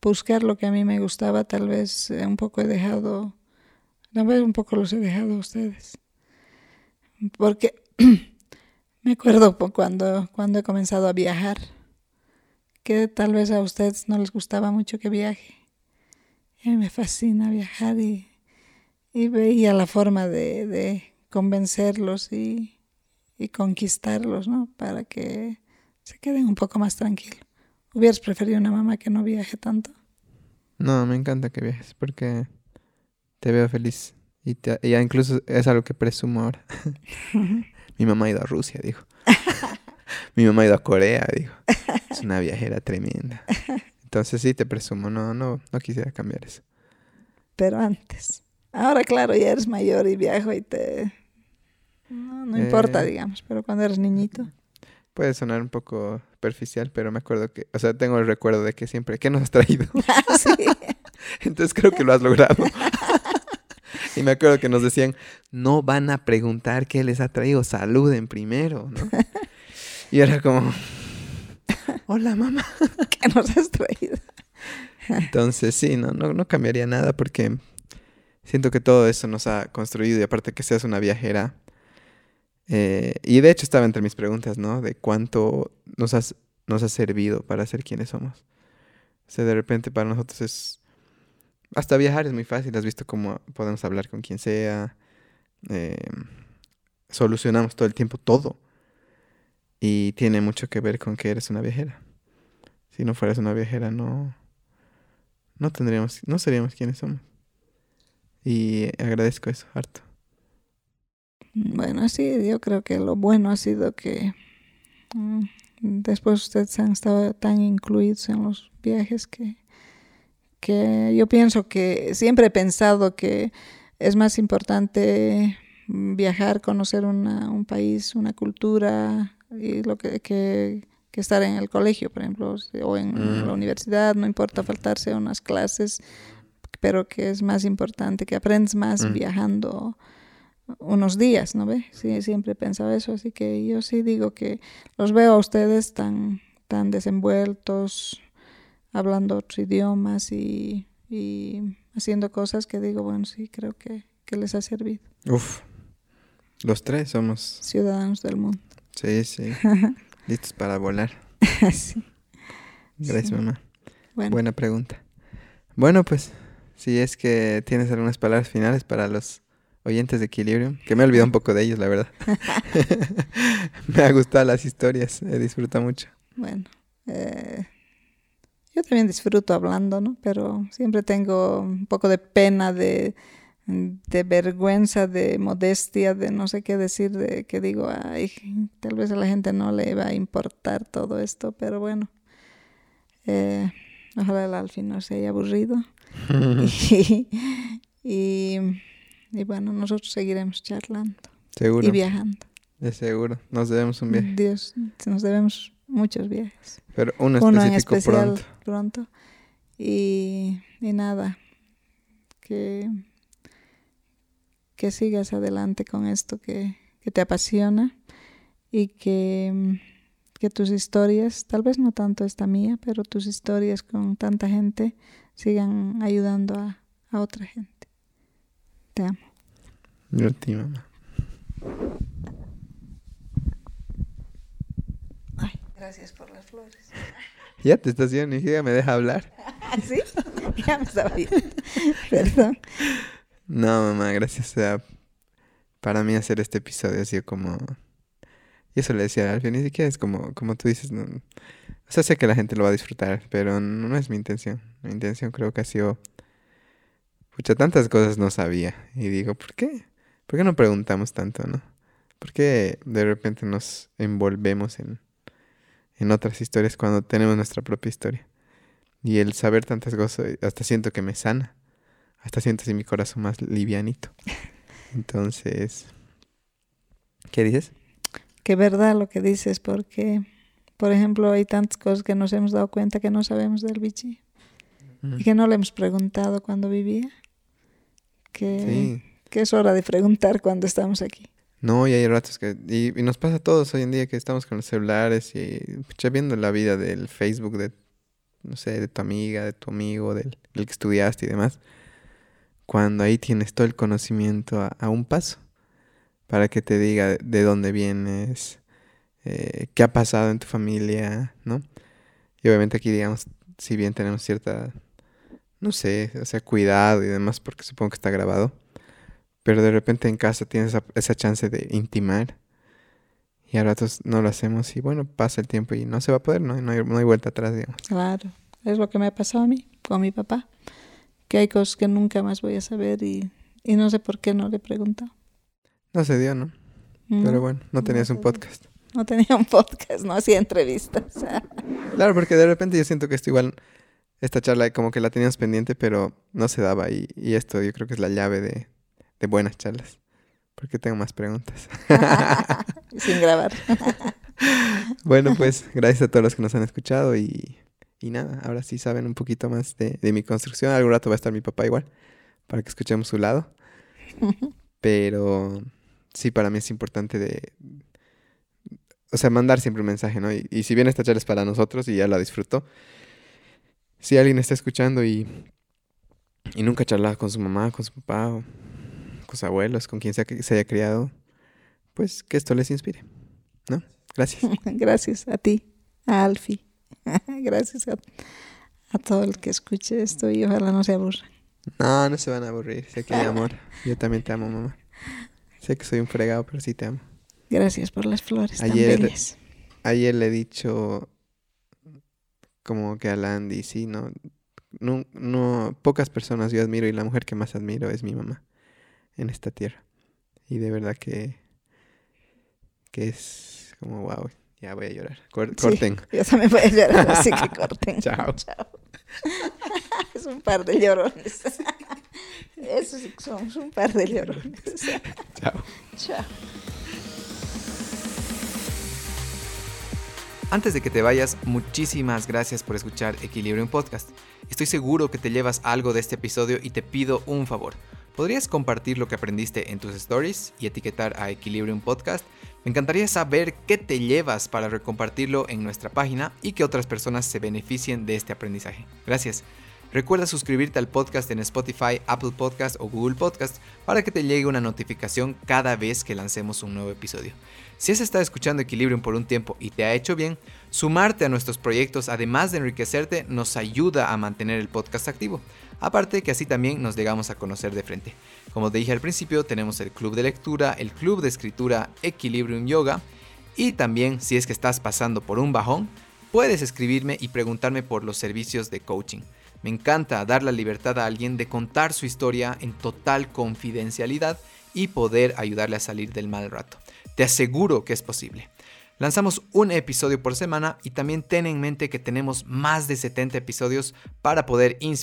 buscar lo que a mí me gustaba, tal vez un poco he dejado, tal vez un poco los he dejado a ustedes. Porque *clears throat* me acuerdo cuando, cuando he comenzado a viajar que tal vez a ustedes no les gustaba mucho que viaje. A mí me fascina viajar y, veía la forma de, convencerlos y, conquistarlos, ¿no? Para que se queden un poco más tranquilos. ¿Hubieras preferido una mamá que no viaje tanto? No, me encanta que viajes porque te veo feliz. Y ya incluso es algo que presumo ahora. *laughs* Mi mamá ha ido a Rusia, dijo. *laughs* Mi mamá ha ido a Corea, dijo. Es una viajera tremenda. Entonces sí, te presumo, no, no, no quisiera cambiar eso. Pero antes. Ahora, claro, ya eres mayor y viejo y te... No, importa, eh, digamos, pero cuando eres niñito. Puede sonar un poco superficial, pero me acuerdo que, o sea, tengo el recuerdo de que siempre, ¿qué nos has traído? *laughs* *laughs* sí. Entonces creo que lo has logrado. *laughs* y me acuerdo que nos decían, no van a preguntar qué les ha traído, saluden primero, ¿no? Y era como, hola mamá. ¿Qué nos has traído? Entonces sí, no, no, no cambiaría nada porque siento que todo eso nos ha construido y aparte que seas una viajera. Eh, y de hecho estaba entre mis preguntas, ¿no? De cuánto nos, has, nos ha servido para ser quienes somos. O sea, de repente para nosotros es... Hasta viajar es muy fácil, has visto cómo podemos hablar con quien sea. Eh, solucionamos todo el tiempo todo. Y tiene mucho que ver con que eres una viajera. Si no fueras una viajera, no, no tendríamos, no seríamos quienes somos. Y agradezco eso, harto. Bueno, sí, yo creo que lo bueno ha sido que mm, después ustedes han estado tan incluidos en los viajes que, que yo pienso que siempre he pensado que es más importante viajar, conocer una, un país, una cultura, y lo que, que, que estar en el colegio, por ejemplo, o en Mm. la universidad, no importa faltarse a unas clases, pero que es más importante, que aprendes más Mm. viajando unos días, ¿no ve? Sí, siempre he pensado eso, así que yo sí digo que los veo a ustedes tan, tan desenvueltos, hablando otros idiomas y, y haciendo cosas que digo, bueno, sí, creo que, que les ha servido. Uf. Los tres somos. Ciudadanos del mundo. Sí, sí. *laughs* Listos para volar. *laughs* sí. Gracias, Sí. mamá. Bueno, Buena pregunta. Bueno, pues, si es que tienes algunas palabras finales para los oyentes de Equilibrium, que me he olvidado un poco de ellos, la verdad. *laughs* *laughs* me ha gustado las historias, he disfrutado mucho. bueno. eh, yo también disfruto hablando, ¿no? Pero siempre tengo un poco de pena, de, de vergüenza, de modestia, de no sé qué decir, de que digo, ay, tal vez a la gente no le va a importar todo esto, pero bueno. eh, ojalá el Alfie no se haya aburrido. *laughs* y, y, y bueno, nosotros seguiremos charlando Seguro, y viajando. de seguro. Nos debemos un viaje. Dios, nos debemos muchos viajes. Pero uno Uno en especial pronto. pronto. Y, y nada, que, que sigas adelante con esto que, que te apasiona y que, que tus historias, tal vez no tanto esta mía, pero tus historias con tanta gente sigan ayudando a, a otra gente. Te amo. Yo a ti, mamá. Ay, gracias por las flores. *laughs* Ya te estás yendo, hija, me deja hablar. *laughs* ¿Sí? *laughs* ya me estaba viendo. Perdón. No, mamá, gracias. O sea, para mí hacer este episodio ha sido como... Y eso le decía al fin, ni siquiera es como, como tú dices, no... O sea, sé que la gente lo va a disfrutar, pero no es mi intención. Mi intención creo que ha sido... Pucha, tantas cosas no sabía. Y digo, ¿por qué? ¿Por qué no preguntamos tanto, no? ¿Por qué de repente nos envolvemos en, en otras historias cuando tenemos nuestra propia historia? Y el saber tantas cosas, hasta siento que me sana hasta siento así mi corazón más livianito. *laughs* Entonces, ¿qué dices? que verdad lo que dices, porque, por ejemplo, hay tantas cosas que nos hemos dado cuenta que no sabemos del bichi y que no le hemos preguntado cuando vivía, que, Sí. que es hora de preguntar cuando estamos aquí. No, y hay ratos que... Y, y nos pasa a todos hoy en día que estamos con los celulares y pucha, viendo la vida del Facebook de, no sé, de tu amiga, de tu amigo, del, del que estudiaste y demás. Cuando ahí tienes todo el conocimiento a, a un paso para que te diga de, de dónde vienes, eh, qué ha pasado en tu familia, ¿no? Y obviamente aquí, digamos, si bien tenemos cierta, no sé, o sea, cuidado y demás, porque supongo que está grabado, pero de repente en casa tienes esa, esa chance de intimar y a ratos no lo hacemos y bueno, pasa el tiempo y no se va a poder, no, no, hay, no hay vuelta atrás, digamos. Claro, es lo que me ha pasado a mí con mi papá, que hay cosas que nunca más voy a saber y, y no sé por qué no le he preguntado. No se dio, ¿no? No, Pero bueno, no tenías un podcast. no tenía un podcast, no hacía entrevistas. *laughs* Claro, porque de repente yo siento que esto igual, esta charla como que la teníamos pendiente, pero no se daba y, y esto yo creo que es la llave de, de buenas charlas. Porque tengo más preguntas. *laughs* Sin grabar. *laughs* Bueno, pues gracias a todos los que nos han escuchado y, y nada, ahora sí saben un poquito más de, de mi construcción. Algún rato va a estar mi papá igual, para que escuchemos su lado. *laughs* Pero sí, para mí es importante de... O sea, mandar siempre un mensaje, ¿no? Y, y si bien esta charla es para nosotros y ya la disfruto, si alguien está escuchando y, y nunca ha charlado con su mamá, con su papá, o con sus abuelos, con quien sea que se haya criado, pues que esto les inspire, ¿no? Gracias. *laughs* Gracias a ti, a Alfie. *laughs* Gracias a, a todo el que escuche esto y ojalá no se aburra. No, no se van a aburrir. Sé que hay amor. Yo también te amo, mamá. Sé que soy un fregado, pero sí te amo. Gracias por las flores Ayer- tan bellas. Ayer le he dicho como que a Landy, sí, no, no, no, pocas personas yo admiro y la mujer que más admiro es mi mamá en esta tierra. Y de verdad que, que es como wow, ya voy a llorar. Cor- Sí. corten. Yo también voy a llorar, así que *laughs* corten. Chao. *laughs* Es un par de llorones. *laughs* Eso sí que somos un par de llorones. Chao. Chao. Antes de que te vayas, muchísimas gracias por escuchar Equilibrium Podcast. Estoy seguro que te llevas algo de este episodio y te pido un favor. ¿Podrías compartir lo que aprendiste en tus stories y etiquetar a Equilibrium Podcast? Me encantaría saber qué te llevas para recompartirlo en nuestra página y que otras personas se beneficien de este aprendizaje. Gracias. Recuerda suscribirte al podcast en Spotify, Apple Podcast o Google Podcast para que te llegue una notificación cada vez que lancemos un nuevo episodio. Si has estado escuchando Equilibrium por un tiempo y te ha hecho bien, sumarte a nuestros proyectos, además de enriquecerte, nos ayuda a mantener el podcast activo. Aparte que así también nos llegamos a conocer de frente. Como te dije al principio, tenemos el club de lectura, el club de escritura Equilibrium Yoga y también si es que estás pasando por un bajón, puedes escribirme y preguntarme por los servicios de coaching. Me encanta dar la libertad a alguien de contar su historia en total confidencialidad y poder ayudarle a salir del mal rato. Te aseguro que es posible. Lanzamos un episodio por semana y también ten en mente que tenemos más de 70 episodios para poder inspirar